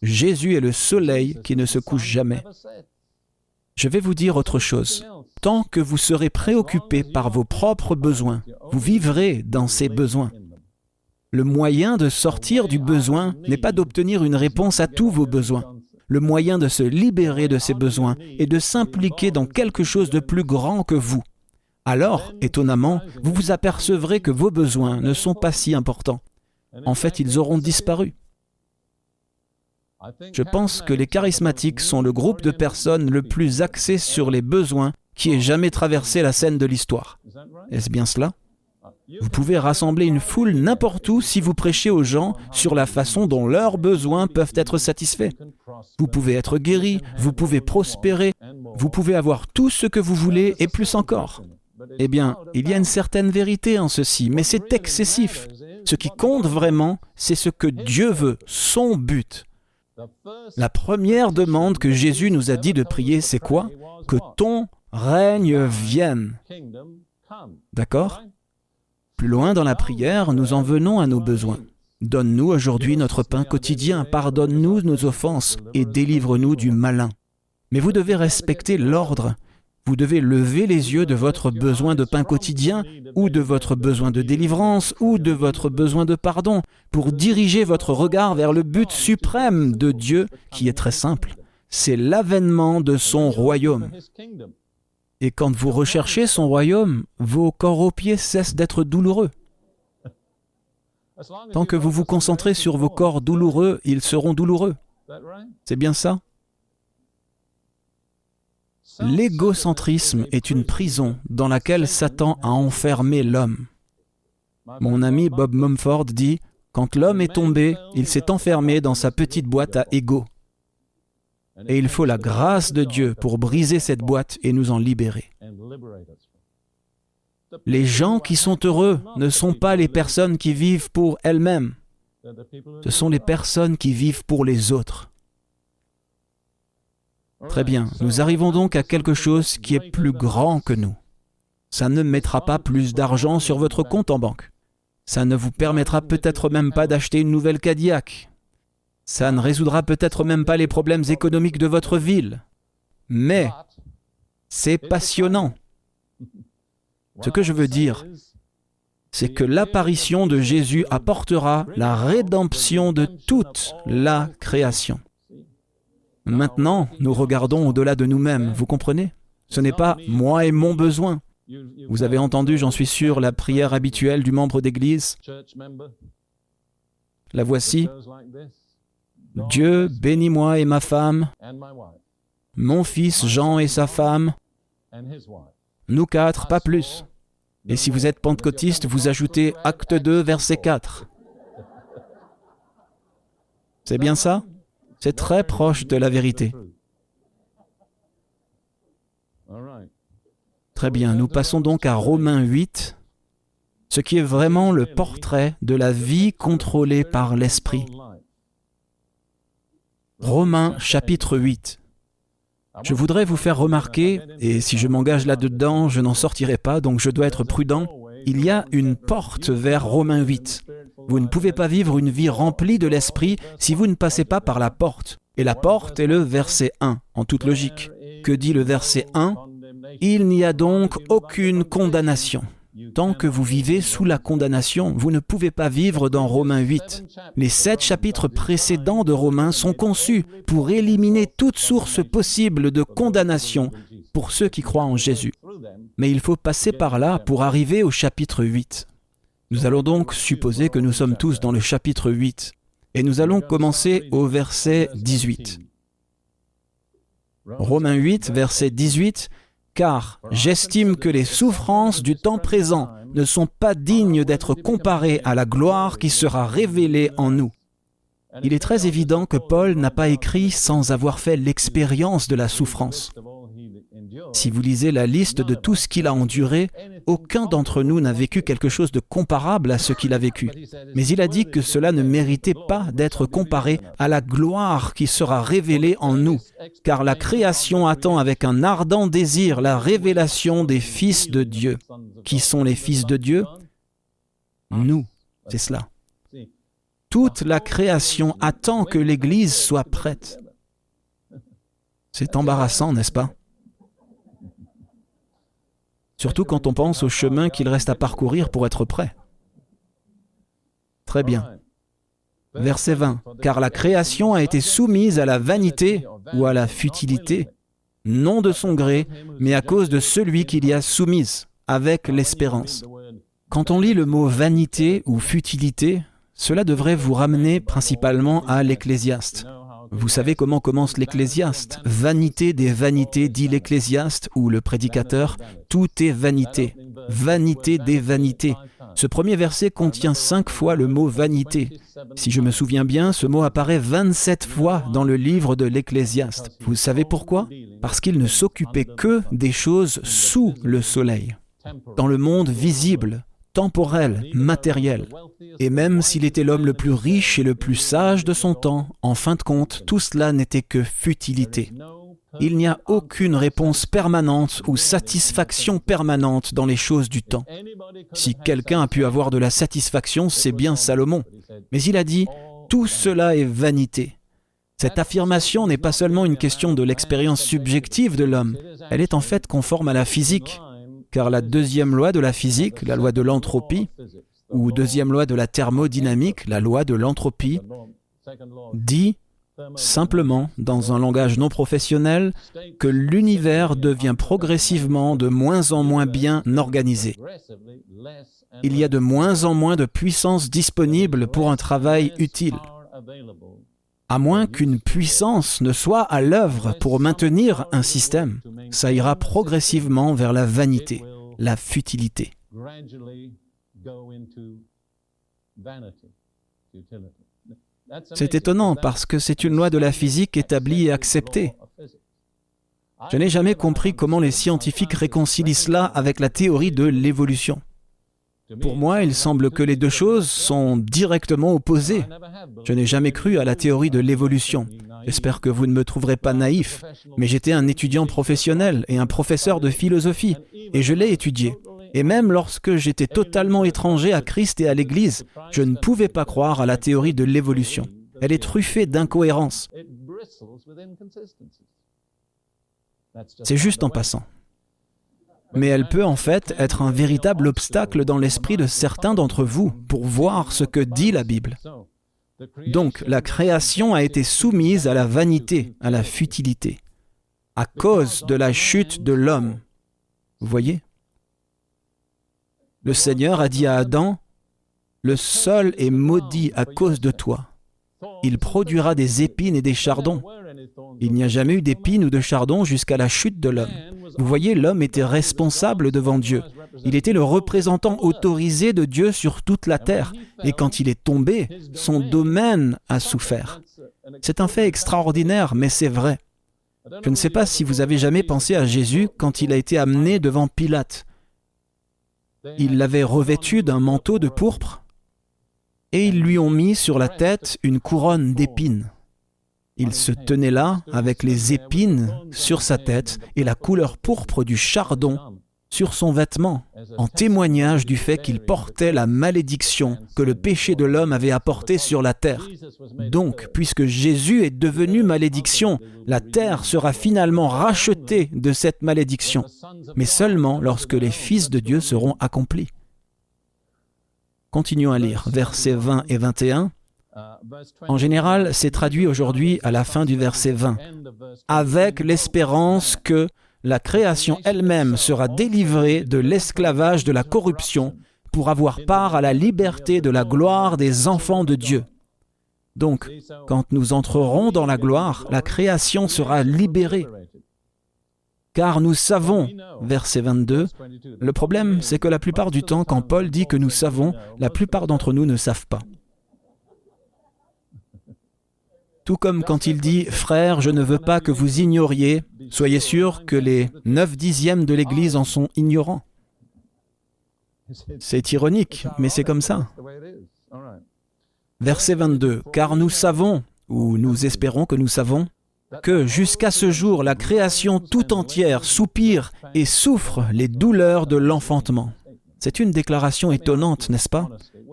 Jésus est le soleil qui ne se couche jamais. Je vais vous dire autre chose. Tant que vous serez préoccupé par vos propres besoins, vous vivrez dans ces besoins. Le moyen de sortir du besoin n'est pas d'obtenir une réponse à tous vos besoins. Le moyen de se libérer de ces besoins est de s'impliquer dans quelque chose de plus grand que vous. Alors, étonnamment, vous vous apercevrez que vos besoins ne sont pas si importants. En fait, ils auront disparu. Je pense que les charismatiques sont le groupe de personnes le plus axé sur les besoins qui ait jamais traversé la scène de l'histoire. Est-ce bien cela? Vous pouvez rassembler une foule n'importe où si vous prêchez aux gens sur la façon dont leurs besoins peuvent être satisfaits. Vous pouvez être guéri, vous pouvez prospérer, vous pouvez avoir tout ce que vous voulez et plus encore. Eh bien, il y a une certaine vérité en ceci, mais c'est excessif. Ce qui compte vraiment, c'est ce que Dieu veut, son but. La première demande que Jésus nous a dit de prier, c'est quoi Que ton règne vienne. D'accord Plus loin dans la prière, nous en venons à nos besoins. Donne-nous aujourd'hui notre pain quotidien, pardonne-nous nos offenses et délivre-nous du malin. Mais vous devez respecter l'ordre vous devez lever les yeux de votre besoin de pain quotidien ou de votre besoin de délivrance ou de votre besoin de pardon pour diriger votre regard vers le but suprême de Dieu qui est très simple. C'est l'avènement de son royaume. Et quand vous recherchez son royaume, vos corps aux pieds cessent d'être douloureux. Tant que vous vous concentrez sur vos corps douloureux, ils seront douloureux. C'est bien ça? L'égocentrisme est une prison dans laquelle Satan a enfermé l'homme. Mon ami Bob Mumford dit, Quand l'homme est tombé, il s'est enfermé dans sa petite boîte à égo. Et il faut la grâce de Dieu pour briser cette boîte et nous en libérer. Les gens qui sont heureux ne sont pas les personnes qui vivent pour elles-mêmes. Ce sont les personnes qui vivent pour les autres. Très bien, nous arrivons donc à quelque chose qui est plus grand que nous. Ça ne mettra pas plus d'argent sur votre compte en banque. Ça ne vous permettra peut-être même pas d'acheter une nouvelle Cadillac. Ça ne résoudra peut-être même pas les problèmes économiques de votre ville. Mais c'est passionnant. Ce que je veux dire, c'est que l'apparition de Jésus apportera la rédemption de toute la création. Maintenant, nous regardons au-delà de nous-mêmes, vous comprenez? Ce n'est pas moi et mon besoin. Vous avez entendu, j'en suis sûr, la prière habituelle du membre d'Église. La voici. Dieu, bénis-moi et ma femme, mon fils Jean et sa femme, nous quatre, pas plus. Et si vous êtes pentecôtiste, vous ajoutez Acte 2, verset 4. C'est bien ça? C'est très proche de la vérité. Très bien, nous passons donc à Romains 8, ce qui est vraiment le portrait de la vie contrôlée par l'Esprit. Romains chapitre 8. Je voudrais vous faire remarquer, et si je m'engage là-dedans, je n'en sortirai pas, donc je dois être prudent, il y a une porte vers Romains 8. Vous ne pouvez pas vivre une vie remplie de l'Esprit si vous ne passez pas par la porte. Et la porte est le verset 1, en toute logique. Que dit le verset 1 Il n'y a donc aucune condamnation. Tant que vous vivez sous la condamnation, vous ne pouvez pas vivre dans Romains 8. Les sept chapitres précédents de Romains sont conçus pour éliminer toute source possible de condamnation pour ceux qui croient en Jésus. Mais il faut passer par là pour arriver au chapitre 8. Nous allons donc supposer que nous sommes tous dans le chapitre 8. Et nous allons commencer au verset 18. Romains 8, verset 18 car j'estime que les souffrances du temps présent ne sont pas dignes d'être comparées à la gloire qui sera révélée en nous. Il est très évident que Paul n'a pas écrit sans avoir fait l'expérience de la souffrance. Si vous lisez la liste de tout ce qu'il a enduré, aucun d'entre nous n'a vécu quelque chose de comparable à ce qu'il a vécu. Mais il a dit que cela ne méritait pas d'être comparé à la gloire qui sera révélée en nous, car la création attend avec un ardent désir la révélation des fils de Dieu. Qui sont les fils de Dieu? Nous, c'est cela. Toute la création attend que l'Église soit prête. C'est embarrassant, n'est-ce pas? Surtout quand on pense au chemin qu'il reste à parcourir pour être prêt. Très bien. Verset 20. Car la création a été soumise à la vanité ou à la futilité, non de son gré, mais à cause de celui qui l'y a soumise, avec l'espérance. Quand on lit le mot vanité ou futilité, cela devrait vous ramener principalement à l'Ecclésiaste. Vous savez comment commence l'Ecclésiaste Vanité des vanités, dit l'Ecclésiaste ou le prédicateur, tout est vanité. Vanité des vanités. Ce premier verset contient cinq fois le mot vanité. Si je me souviens bien, ce mot apparaît 27 fois dans le livre de l'Ecclésiaste. Vous savez pourquoi? Parce qu'il ne s'occupait que des choses sous le soleil, dans le monde visible, temporel, matériel. Et même s'il était l'homme le plus riche et le plus sage de son temps, en fin de compte, tout cela n'était que futilité. Il n'y a aucune réponse permanente ou satisfaction permanente dans les choses du temps. Si quelqu'un a pu avoir de la satisfaction, c'est bien Salomon. Mais il a dit, tout cela est vanité. Cette affirmation n'est pas seulement une question de l'expérience subjective de l'homme, elle est en fait conforme à la physique car la deuxième loi de la physique, la loi de l'entropie, ou deuxième loi de la thermodynamique, la loi de l'entropie, dit simplement, dans un langage non professionnel, que l'univers devient progressivement de moins en moins bien organisé. Il y a de moins en moins de puissance disponible pour un travail utile. À moins qu'une puissance ne soit à l'œuvre pour maintenir un système, ça ira progressivement vers la vanité, la futilité. C'est étonnant parce que c'est une loi de la physique établie et acceptée. Je n'ai jamais compris comment les scientifiques réconcilient cela avec la théorie de l'évolution. Pour moi, il semble que les deux choses sont directement opposées. Je n'ai jamais cru à la théorie de l'évolution. J'espère que vous ne me trouverez pas naïf, mais j'étais un étudiant professionnel et un professeur de philosophie, et je l'ai étudié. Et même lorsque j'étais totalement étranger à Christ et à l'Église, je ne pouvais pas croire à la théorie de l'évolution. Elle est truffée d'incohérences. C'est juste en passant. Mais elle peut en fait être un véritable obstacle dans l'esprit de certains d'entre vous pour voir ce que dit la Bible. Donc la création a été soumise à la vanité, à la futilité, à cause de la chute de l'homme. Vous voyez? Le Seigneur a dit à Adam, Le sol est maudit à cause de toi. Il produira des épines et des chardons. Il n'y a jamais eu d'épines ou de chardons jusqu'à la chute de l'homme. Vous voyez, l'homme était responsable devant Dieu. Il était le représentant autorisé de Dieu sur toute la terre. Et quand il est tombé, son domaine a souffert. C'est un fait extraordinaire, mais c'est vrai. Je ne sais pas si vous avez jamais pensé à Jésus quand il a été amené devant Pilate. Il l'avait revêtu d'un manteau de pourpre et ils lui ont mis sur la tête une couronne d'épines. Il se tenait là avec les épines sur sa tête et la couleur pourpre du chardon sur son vêtement, en témoignage du fait qu'il portait la malédiction que le péché de l'homme avait apportée sur la terre. Donc, puisque Jésus est devenu malédiction, la terre sera finalement rachetée de cette malédiction, mais seulement lorsque les fils de Dieu seront accomplis. Continuons à lire versets 20 et 21. En général, c'est traduit aujourd'hui à la fin du verset 20, avec l'espérance que la création elle-même sera délivrée de l'esclavage de la corruption pour avoir part à la liberté de la gloire des enfants de Dieu. Donc, quand nous entrerons dans la gloire, la création sera libérée. Car nous savons, verset 22, le problème c'est que la plupart du temps, quand Paul dit que nous savons, la plupart d'entre nous ne savent pas. Tout comme quand il dit Frères, je ne veux pas que vous ignoriez, soyez sûrs que les neuf dixièmes de l'Église en sont ignorants. C'est ironique, mais c'est comme ça. Verset 22. Car nous savons, ou nous espérons que nous savons, que jusqu'à ce jour la création tout entière soupire et souffre les douleurs de l'enfantement. C'est une déclaration étonnante, n'est-ce pas?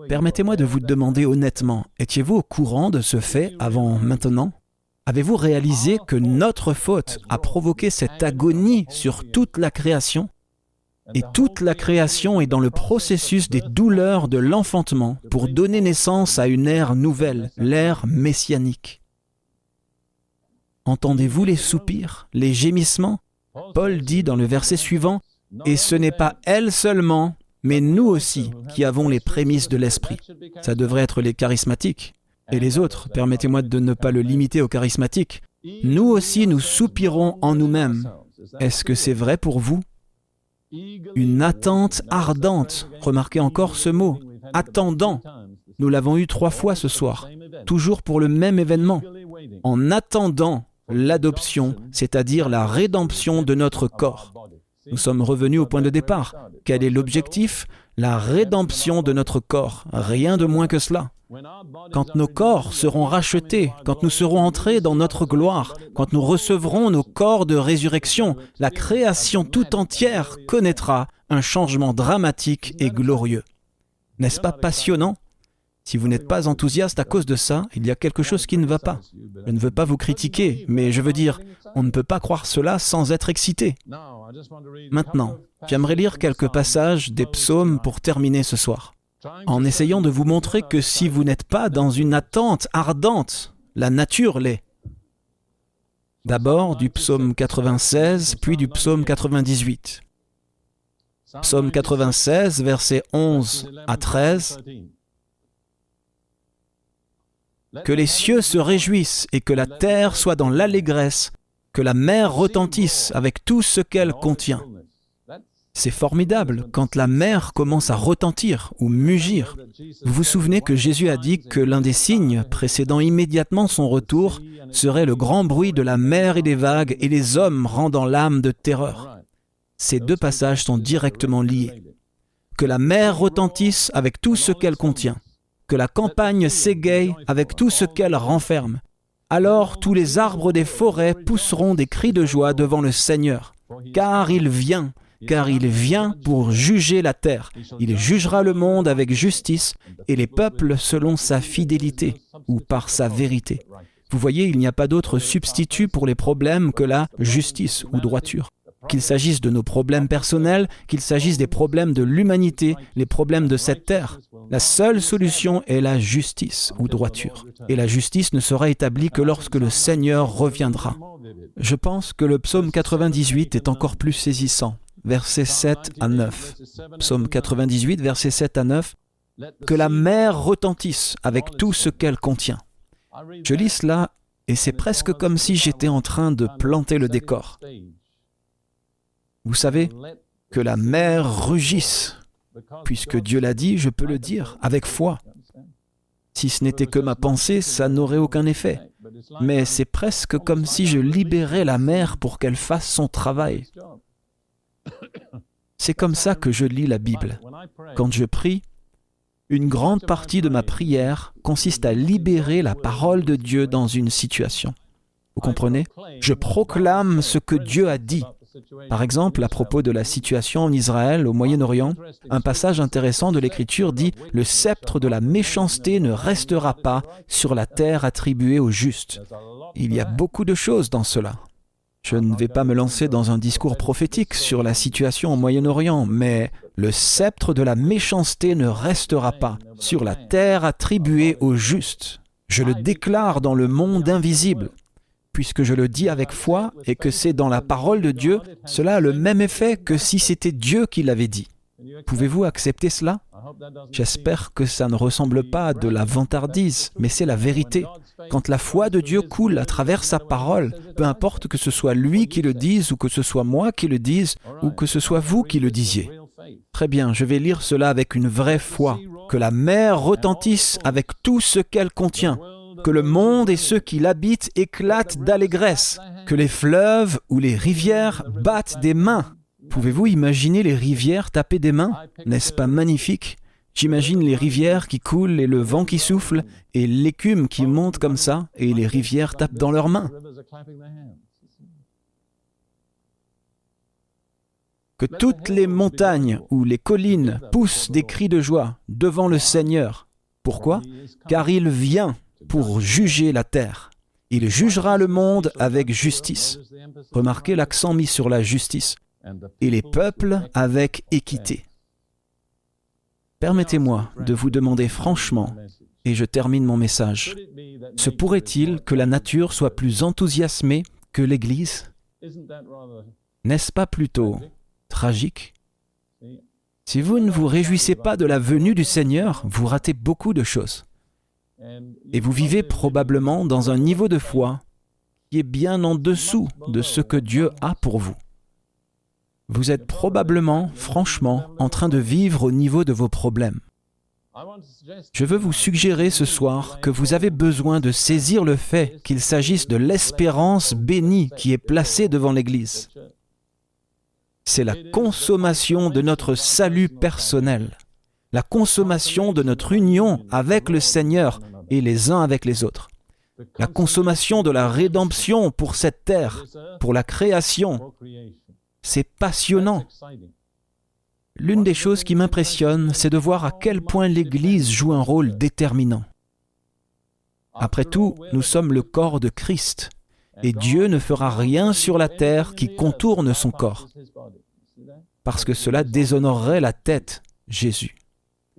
Permettez-moi de vous demander honnêtement, étiez-vous au courant de ce fait avant maintenant? Avez-vous réalisé que notre faute a provoqué cette agonie sur toute la création? Et toute la création est dans le processus des douleurs de l'enfantement pour donner naissance à une ère nouvelle, l'ère messianique. Entendez-vous les soupirs, les gémissements? Paul dit dans le verset suivant, Et ce n'est pas elle seulement, mais nous aussi qui avons les prémices de l'esprit. Ça devrait être les charismatiques. Et les autres, permettez-moi de ne pas le limiter aux charismatiques. Nous aussi, nous soupirons en nous-mêmes. Est-ce que c'est vrai pour vous? Une attente ardente. Remarquez encore ce mot. Attendant. Nous l'avons eu trois fois ce soir, toujours pour le même événement. En attendant l'adoption, c'est-à-dire la rédemption de notre corps. Nous sommes revenus au point de départ. Quel est l'objectif? La rédemption de notre corps, rien de moins que cela. Quand nos corps seront rachetés, quand nous serons entrés dans notre gloire, quand nous recevrons nos corps de résurrection, la création tout entière connaîtra un changement dramatique et glorieux. N'est-ce pas passionnant? Si vous n'êtes pas enthousiaste à cause de ça, il y a quelque chose qui ne va pas. Je ne veux pas vous critiquer, mais je veux dire, on ne peut pas croire cela sans être excité. Maintenant, j'aimerais lire quelques passages des psaumes pour terminer ce soir, en essayant de vous montrer que si vous n'êtes pas dans une attente ardente, la nature l'est. D'abord du psaume 96, puis du psaume 98. Psaume 96, versets 11 à 13. Que les cieux se réjouissent et que la terre soit dans l'allégresse que la mer retentisse avec tout ce qu'elle contient. C'est formidable quand la mer commence à retentir ou mugir. Vous vous souvenez que Jésus a dit que l'un des signes précédant immédiatement son retour serait le grand bruit de la mer et des vagues et les hommes rendant l'âme de terreur. Ces deux passages sont directement liés. Que la mer retentisse avec tout ce qu'elle contient, que la campagne s'égaye avec tout ce qu'elle renferme, Alors tous les arbres des forêts pousseront des cris de joie devant le Seigneur, car il vient, car il vient pour juger la terre. Il jugera le monde avec justice et les peuples selon sa fidélité ou par sa vérité. Vous voyez, il n'y a pas d'autre substitut pour les problèmes que la justice ou droiture. Qu'il s'agisse de nos problèmes personnels, qu'il s'agisse des problèmes de l'humanité, les problèmes de cette terre, la seule solution est la justice ou droiture. Et la justice ne sera établie que lorsque le Seigneur reviendra. Je pense que le psaume 98 est encore plus saisissant versets 7 à 9. Psaume 98, versets 7 à 9. Que la mer retentisse avec tout ce qu'elle contient. Je lis cela et c'est presque comme si j'étais en train de planter le décor. Vous savez, que la mer rugisse, puisque Dieu l'a dit, je peux le dire avec foi. Si ce n'était que ma pensée, ça n'aurait aucun effet. Mais c'est presque comme si je libérais la mer pour qu'elle fasse son travail. C'est comme ça que je lis la Bible. Quand je prie, une grande partie de ma prière consiste à libérer la parole de Dieu dans une situation. Vous comprenez? Je proclame ce que Dieu a dit. Par exemple, à propos de la situation en Israël, au Moyen-Orient, un passage intéressant de l'Écriture dit ⁇ Le sceptre de la méchanceté ne restera pas sur la terre attribuée aux justes ⁇ Il y a beaucoup de choses dans cela. Je ne vais pas me lancer dans un discours prophétique sur la situation au Moyen-Orient, mais le sceptre de la méchanceté ne restera pas sur la terre attribuée aux justes. Je le déclare dans le monde invisible. Puisque je le dis avec foi et que c'est dans la parole de Dieu, cela a le même effet que si c'était Dieu qui l'avait dit. Pouvez-vous accepter cela? J'espère que ça ne ressemble pas à de la vantardise, mais c'est la vérité. Quand la foi de Dieu coule à travers sa parole, peu importe que ce soit lui qui le dise ou que ce soit moi qui le dise ou que ce soit vous qui le disiez. Très bien, je vais lire cela avec une vraie foi. Que la mer retentisse avec tout ce qu'elle contient. Que le monde et ceux qui l'habitent éclatent d'allégresse. Que les fleuves ou les rivières battent des mains. Pouvez-vous imaginer les rivières taper des mains? N'est-ce pas magnifique? J'imagine les rivières qui coulent et le vent qui souffle et l'écume qui monte comme ça et les rivières tapent dans leurs mains. Que toutes les montagnes ou les collines poussent des cris de joie devant le Seigneur. Pourquoi? Car il vient pour juger la terre. Il jugera le monde avec justice. Remarquez l'accent mis sur la justice. Et les peuples avec équité. Permettez-moi de vous demander franchement, et je termine mon message, se pourrait-il que la nature soit plus enthousiasmée que l'Église? N'est-ce pas plutôt tragique? Si vous ne vous réjouissez pas de la venue du Seigneur, vous ratez beaucoup de choses. Et vous vivez probablement dans un niveau de foi qui est bien en dessous de ce que Dieu a pour vous. Vous êtes probablement, franchement, en train de vivre au niveau de vos problèmes. Je veux vous suggérer ce soir que vous avez besoin de saisir le fait qu'il s'agisse de l'espérance bénie qui est placée devant l'Église. C'est la consommation de notre salut personnel, la consommation de notre union avec le Seigneur et les uns avec les autres, la consommation de la rédemption pour cette terre, pour la création, c'est passionnant. L'une des choses qui m'impressionne, c'est de voir à quel point l'Église joue un rôle déterminant. Après tout, nous sommes le corps de Christ, et Dieu ne fera rien sur la terre qui contourne son corps, parce que cela déshonorerait la tête, Jésus.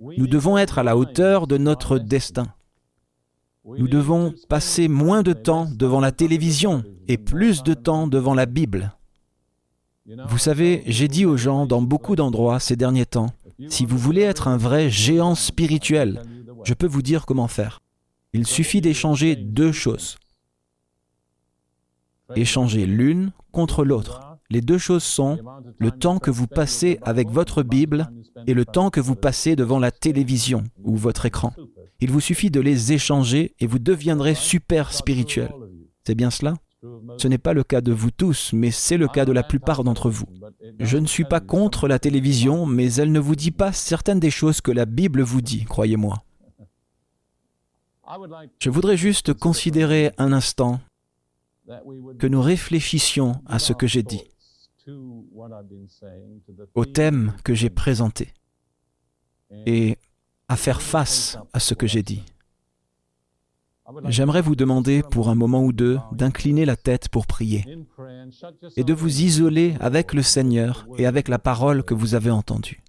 Nous devons être à la hauteur de notre destin. Nous devons passer moins de temps devant la télévision et plus de temps devant la Bible. Vous savez, j'ai dit aux gens dans beaucoup d'endroits ces derniers temps, si vous voulez être un vrai géant spirituel, je peux vous dire comment faire. Il suffit d'échanger deux choses. Échanger l'une contre l'autre. Les deux choses sont le temps que vous passez avec votre Bible et le temps que vous passez devant la télévision ou votre écran. Il vous suffit de les échanger et vous deviendrez super spirituel. C'est bien cela? Ce n'est pas le cas de vous tous, mais c'est le cas de la plupart d'entre vous. Je ne suis pas contre la télévision, mais elle ne vous dit pas certaines des choses que la Bible vous dit, croyez-moi. Je voudrais juste considérer un instant que nous réfléchissions à ce que j'ai dit, au thème que j'ai présenté, et à faire face à ce que j'ai dit. J'aimerais vous demander pour un moment ou deux d'incliner la tête pour prier et de vous isoler avec le Seigneur et avec la parole que vous avez entendue.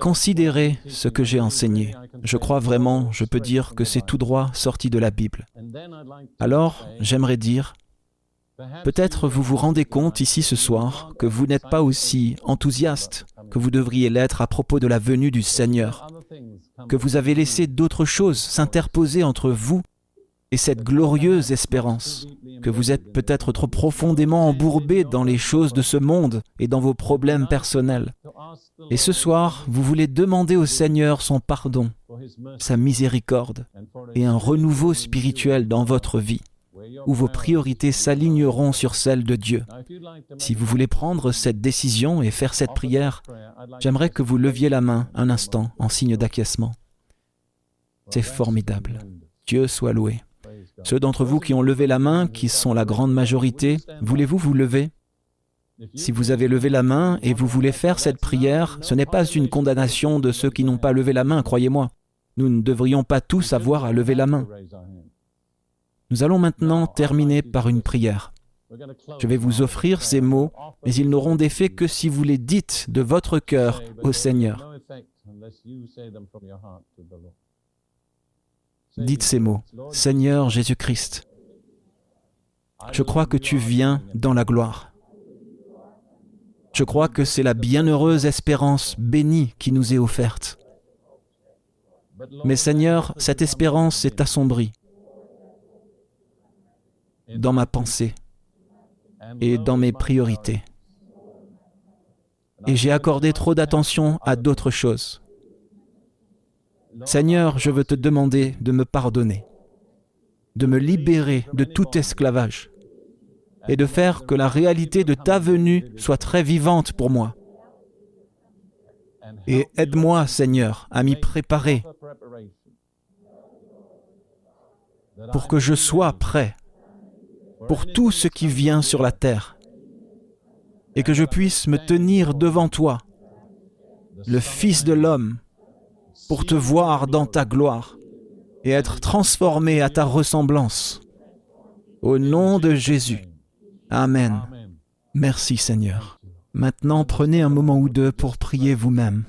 Considérez ce que j'ai enseigné. Je crois vraiment, je peux dire que c'est tout droit sorti de la Bible. Alors, j'aimerais dire, peut-être vous vous rendez compte ici ce soir que vous n'êtes pas aussi enthousiaste que vous devriez l'être à propos de la venue du Seigneur, que vous avez laissé d'autres choses s'interposer entre vous et cette glorieuse espérance, que vous êtes peut-être trop profondément embourbé dans les choses de ce monde et dans vos problèmes personnels. Et ce soir, vous voulez demander au Seigneur son pardon, sa miséricorde et un renouveau spirituel dans votre vie, où vos priorités s'aligneront sur celles de Dieu. Si vous voulez prendre cette décision et faire cette prière, j'aimerais que vous leviez la main un instant en signe d'acquiescement. C'est formidable. Dieu soit loué. Ceux d'entre vous qui ont levé la main, qui sont la grande majorité, voulez-vous vous lever? Si vous avez levé la main et vous voulez faire cette prière, ce n'est pas une condamnation de ceux qui n'ont pas levé la main, croyez-moi. Nous ne devrions pas tous avoir à lever la main. Nous allons maintenant terminer par une prière. Je vais vous offrir ces mots, mais ils n'auront d'effet que si vous les dites de votre cœur au Seigneur. Dites ces mots. Seigneur Jésus-Christ, je crois que tu viens dans la gloire. Je crois que c'est la bienheureuse espérance bénie qui nous est offerte. Mais Seigneur, cette espérance est assombrie dans ma pensée et dans mes priorités. Et j'ai accordé trop d'attention à d'autres choses. Seigneur, je veux te demander de me pardonner, de me libérer de tout esclavage et de faire que la réalité de ta venue soit très vivante pour moi. Et aide-moi, Seigneur, à m'y préparer pour que je sois prêt pour tout ce qui vient sur la terre et que je puisse me tenir devant toi, le Fils de l'homme, pour te voir dans ta gloire et être transformé à ta ressemblance. Au nom de Jésus. Amen. Merci Seigneur. Maintenant, prenez un moment ou deux pour prier vous-même.